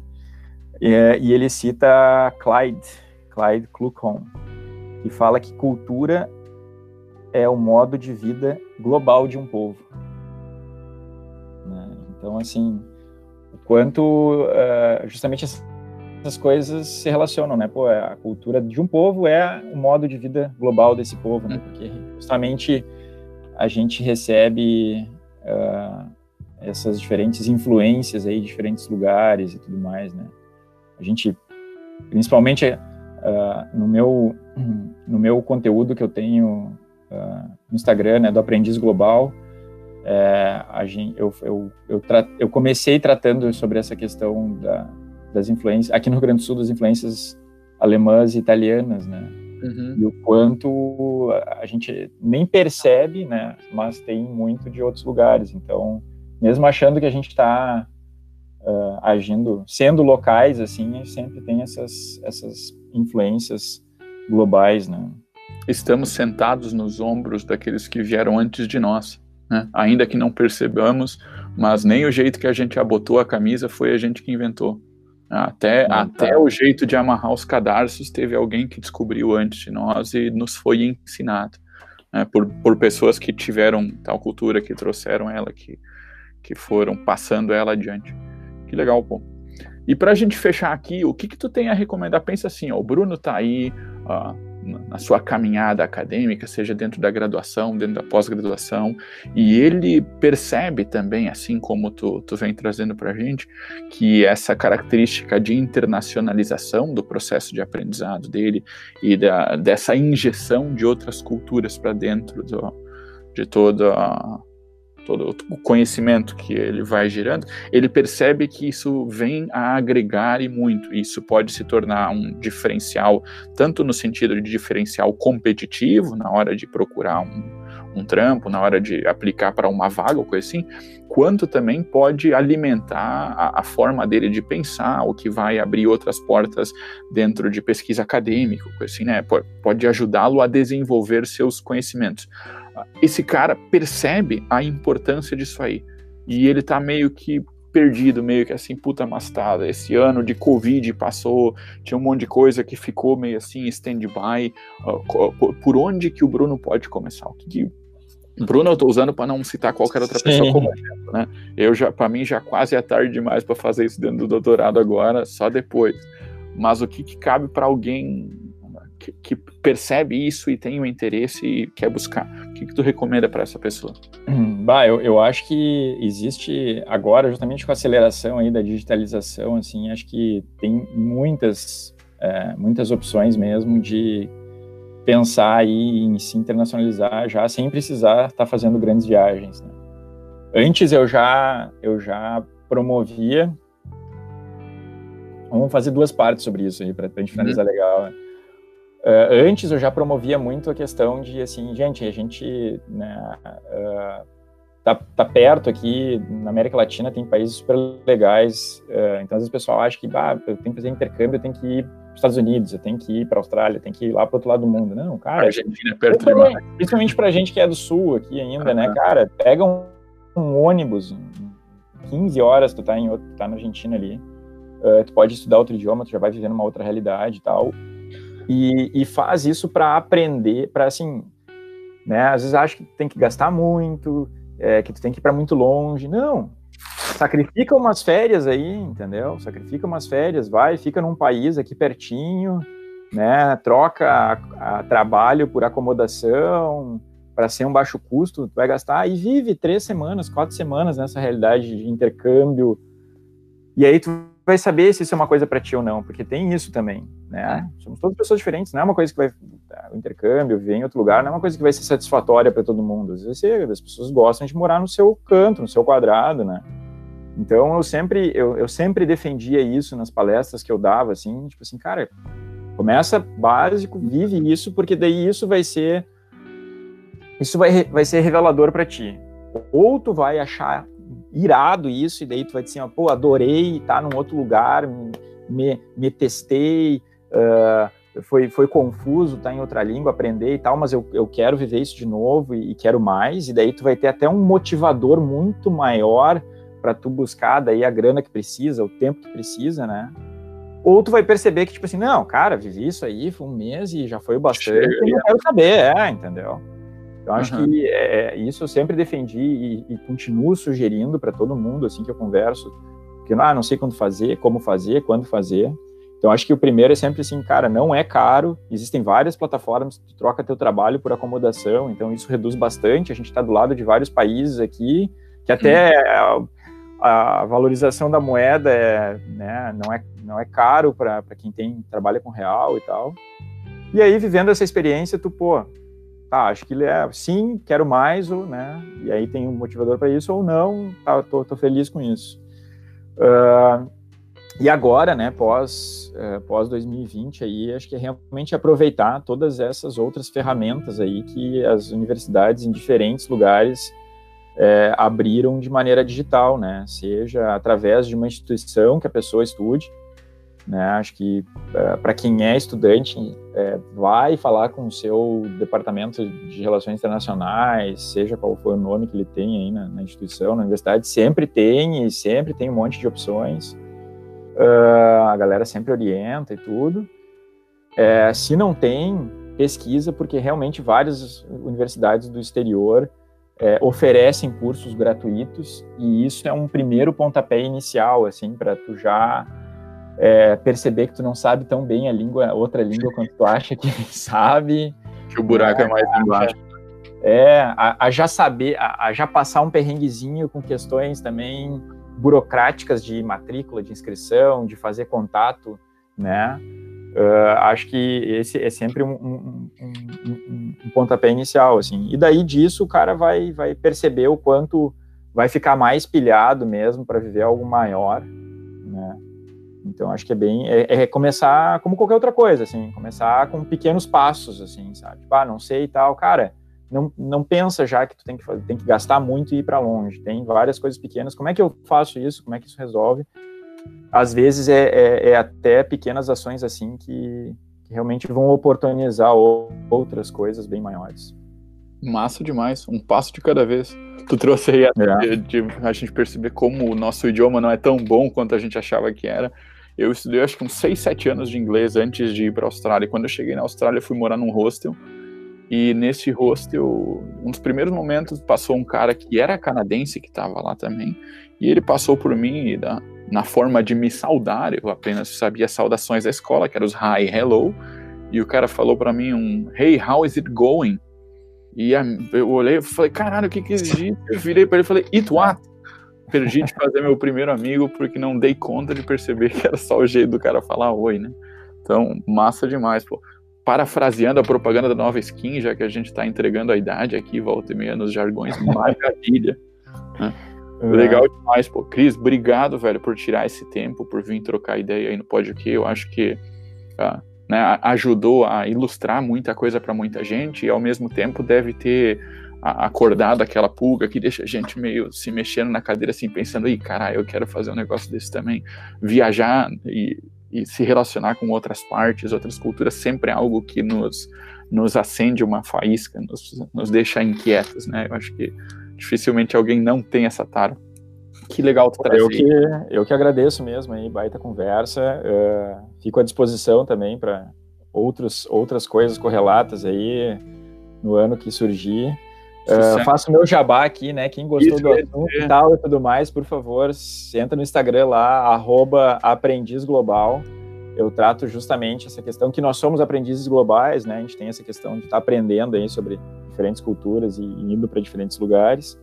e, e ele cita Clyde, Clyde Kluckholm, que fala que cultura é o modo de vida global de um povo. Né? Então, assim, quanto uh, justamente essas coisas se relacionam, né? Pô, a cultura de um povo é o modo de vida global desse povo, né? Porque justamente a gente recebe uh, essas diferentes influências aí, diferentes lugares e tudo mais, né? A gente, principalmente uh, no meu no meu conteúdo que eu tenho no Instagram, né, do Aprendiz Global, é, a gente, eu, eu, eu, eu, comecei tratando sobre essa questão da, das influências, aqui no Rio Grande do Sul, das influências alemãs e italianas, né? Uhum. E o quanto a gente nem percebe, né? Mas tem muito de outros lugares. Então, mesmo achando que a gente está uh, agindo, sendo locais, assim, sempre tem essas, essas influências globais, né? Estamos sentados nos ombros daqueles que vieram antes de nós né? ainda que não percebamos, mas nem o jeito que a gente abotou a camisa foi a gente que inventou. Até, tá. até o jeito de amarrar os cadarços teve alguém que descobriu antes de nós e nos foi ensinado. Né? Por, por pessoas que tiveram tal cultura, que trouxeram ela, que, que foram passando ela adiante. Que legal, pô. E para a gente fechar aqui, o que que tu tem a recomendar? Pensa assim, ó, o Bruno tá aí, na sua caminhada acadêmica, seja dentro da graduação, dentro da pós-graduação, e ele percebe também, assim como tu, tu vem trazendo para a gente, que essa característica de internacionalização do processo de aprendizado dele e da, dessa injeção de outras culturas para dentro do, de toda a todo o conhecimento que ele vai gerando, ele percebe que isso vem a agregar e muito. Isso pode se tornar um diferencial, tanto no sentido de diferencial competitivo, na hora de procurar um, um trampo, na hora de aplicar para uma vaga ou coisa assim, quanto também pode alimentar a, a, forma dele de pensar, o que vai abrir outras portas dentro de pesquisa acadêmica, coisa assim, né? Pode ajudá-lo a desenvolver seus conhecimentos esse cara percebe a importância disso aí. E ele tá meio que perdido, meio que assim, puta mastada. Esse ano de Covid passou, tinha um monte de coisa que ficou meio assim, stand-by. Uh, por onde que o Bruno pode começar? O que, que... Bruno eu tô usando para não citar qualquer outra Sim. pessoa como exemplo, né? Eu já, para mim já quase é tarde demais para fazer isso dentro do doutorado agora, só depois. Mas o que, que cabe para alguém que, que percebe isso e tem o um interesse e quer buscar? O que, que tu recomenda para essa pessoa? Bah, eu, eu acho que existe agora, justamente com a aceleração aí da digitalização, assim, acho que tem muitas, é, muitas opções mesmo de pensar aí em se internacionalizar já sem precisar estar tá fazendo grandes viagens. Né? Antes eu já eu já promovia. Vamos fazer duas partes sobre isso aí para a gente finalizar uhum. legal. Né? Uh, antes eu já promovia muito a questão de assim, gente, a gente né, uh, tá, tá perto aqui na América Latina tem países super legais. Uh, então às vezes o pessoal acha que bah, eu tenho que fazer intercâmbio, eu tenho que ir Estados Unidos, eu tenho que ir para a Austrália, eu tenho que ir lá para outro lado do mundo. Não, cara. Argentina é perto demais. Principalmente para gente que é do sul aqui ainda, né, cara? Pega um, um, ônibus, 15 horas tu tá, em outro, tá na Argentina ali. Tu pode estudar outro idioma, tu já vai vivendo uma outra realidade e tal. E, e faz isso para aprender, para assim, né? Às vezes acha que tem que gastar muito, é, que tu tem que ir para muito longe. Não, sacrifica umas férias aí, entendeu? Sacrifica umas férias, vai, fica num país aqui pertinho, né? Troca a, a trabalho por acomodação para ser um baixo custo, tu vai gastar e vive três semanas, quatro semanas nessa realidade de intercâmbio. E aí tu vai saber se isso é uma coisa para ti ou não, porque tem isso também, né? Somos todas pessoas diferentes, não é uma coisa que vai o intercâmbio, viver em outro lugar, não é uma coisa que vai ser satisfatória para todo mundo. Às vezes as pessoas gostam de morar no seu canto, no seu quadrado, né? Então eu sempre eu, eu sempre defendia isso nas palestras que eu dava, assim, tipo assim, cara, começa básico, vive isso, porque daí isso vai ser isso vai, vai ser revelador para ti. Ou tu vai achar irado isso, e daí tu vai dizer, assim, pô, adorei estar num outro lugar, me, me testei, uh, foi, foi confuso estar em outra língua, aprender e tal, mas eu, eu quero viver isso de novo e, e quero mais, e daí tu vai ter até um motivador muito maior para tu buscar daí a grana que precisa, o tempo que precisa, né? Ou tu vai perceber que, tipo assim, não, cara, vivi isso aí, foi um mês e já foi o bastante, eu não quero saber, é, entendeu? Eu acho uhum. que é, isso eu sempre defendi e, e continuo sugerindo para todo mundo, assim, que eu converso, que, ah, não sei quando fazer, como fazer, quando fazer. Então, acho que o primeiro é sempre assim, cara, não é caro, existem várias plataformas que troca teu trabalho por acomodação, então isso reduz bastante, a gente está do lado de vários países aqui, que até uhum a valorização da moeda é, né, não, é, não é caro para quem tem trabalha com real e tal. E aí, vivendo essa experiência, tu, pô, tá, acho que é, sim, quero mais, ou, né, e aí tem um motivador para isso, ou não, tá, tô, tô feliz com isso. Uh, e agora, né, pós, uh, pós 2020, aí, acho que é realmente aproveitar todas essas outras ferramentas aí que as universidades em diferentes lugares é, abriram de maneira digital, né? Seja através de uma instituição que a pessoa estude, né? Acho que é, para quem é estudante é, vai falar com o seu departamento de relações internacionais, seja qual for o nome que ele tem aí na, na instituição, na universidade, sempre tem e sempre tem um monte de opções. Uh, a galera sempre orienta e tudo. É, se não tem, pesquisa, porque realmente várias universidades do exterior é, oferecem cursos gratuitos e isso é um primeiro pontapé inicial, assim, para tu já é, perceber que tu não sabe tão bem a língua, outra língua quanto tu acha que sabe. Que o buraco é, é mais embaixo. É, a, a já saber, a, a, já passar um perrenguezinho com questões também burocráticas de matrícula, de inscrição, de fazer contato, né? Uh, acho que esse é sempre um, um, um, um, pontapé inicial, assim. E daí disso o cara vai, vai perceber o quanto vai ficar mais pilhado mesmo para viver algo maior? Então acho que é bem é, é, começar como qualquer outra coisa, assim, começar com pequenos passos, assim, sabe? Tipo, ah, não sei e tal, cara. Não, não pensa já que tu tem que fazer, tem que gastar muito e ir para longe. Tem várias coisas pequenas. Como é que eu faço isso? Como é que isso resolve? às vezes é, é, é até pequenas ações assim que, que realmente vão oportunizar outras coisas bem maiores. Massa demais, um passo de cada vez. Tu trouxe aí a, é. de, de, a gente perceber como o nosso idioma não é tão bom quanto a gente achava que era. Eu estudei acho que uns 6, 7 anos de inglês antes de ir para a Austrália. Quando eu cheguei na Austrália, fui morar num hostel. E nesse hostel, um dos primeiros momentos, passou um cara que era canadense, que estava lá também. E ele passou por mim e da, na forma de me saudar, eu apenas sabia saudações da escola, que eram os hi, hello, e o cara falou para mim um Hey, how is it going? E eu olhei e falei, caralho, o que que existe? Eu virei para ele e falei, It what? Perdi de fazer meu primeiro amigo porque não dei conta de perceber que era só o jeito do cara falar oi, né? Então, massa demais, pô. Parafraseando a propaganda da nova skin, já que a gente está entregando a idade aqui, volta e meia nos jargões, maravilha. Né? É. Legal demais, pô. Cris, obrigado, velho, por tirar esse tempo, por vir trocar ideia aí no Que. Eu acho que ah, né, ajudou a ilustrar muita coisa para muita gente e, ao mesmo tempo, deve ter acordado aquela pulga que deixa a gente meio se mexendo na cadeira, assim, pensando, ih, caralho, eu quero fazer um negócio desse também. Viajar e e se relacionar com outras partes, outras culturas, sempre é algo que nos, nos acende uma faísca, nos, nos deixa inquietos, né? Eu acho que dificilmente alguém não tem essa tara. Que legal tu trazer. Eu que, eu que agradeço mesmo aí, baita conversa. Uh, fico à disposição também para outras coisas correlatas aí no ano que surgir. Uh, faço meu jabá aqui, né? Quem gostou Isso do assunto e tal e tudo mais, por favor, entra no Instagram lá, arroba aprendiz global. Eu trato justamente essa questão que nós somos aprendizes globais, né? A gente tem essa questão de estar tá aprendendo aí sobre diferentes culturas e indo para diferentes lugares.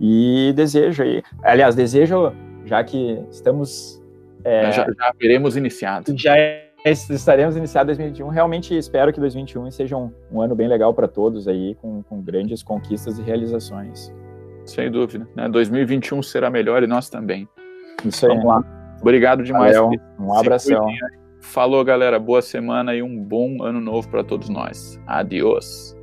E desejo aí, aliás, desejo, já que estamos. É, já, já veremos iniciados. Já é estaremos iniciando 2021. Realmente espero que 2021 seja um, um ano bem legal para todos aí, com, com, grandes conquistas e realizações. Sem dúvida. Né? 2021 será melhor e nós também. Isso aí. Vamos lá. Obrigado demais. Valeu. Um abração. Falou, galera. Boa semana e um bom ano novo para todos nós. Adiós.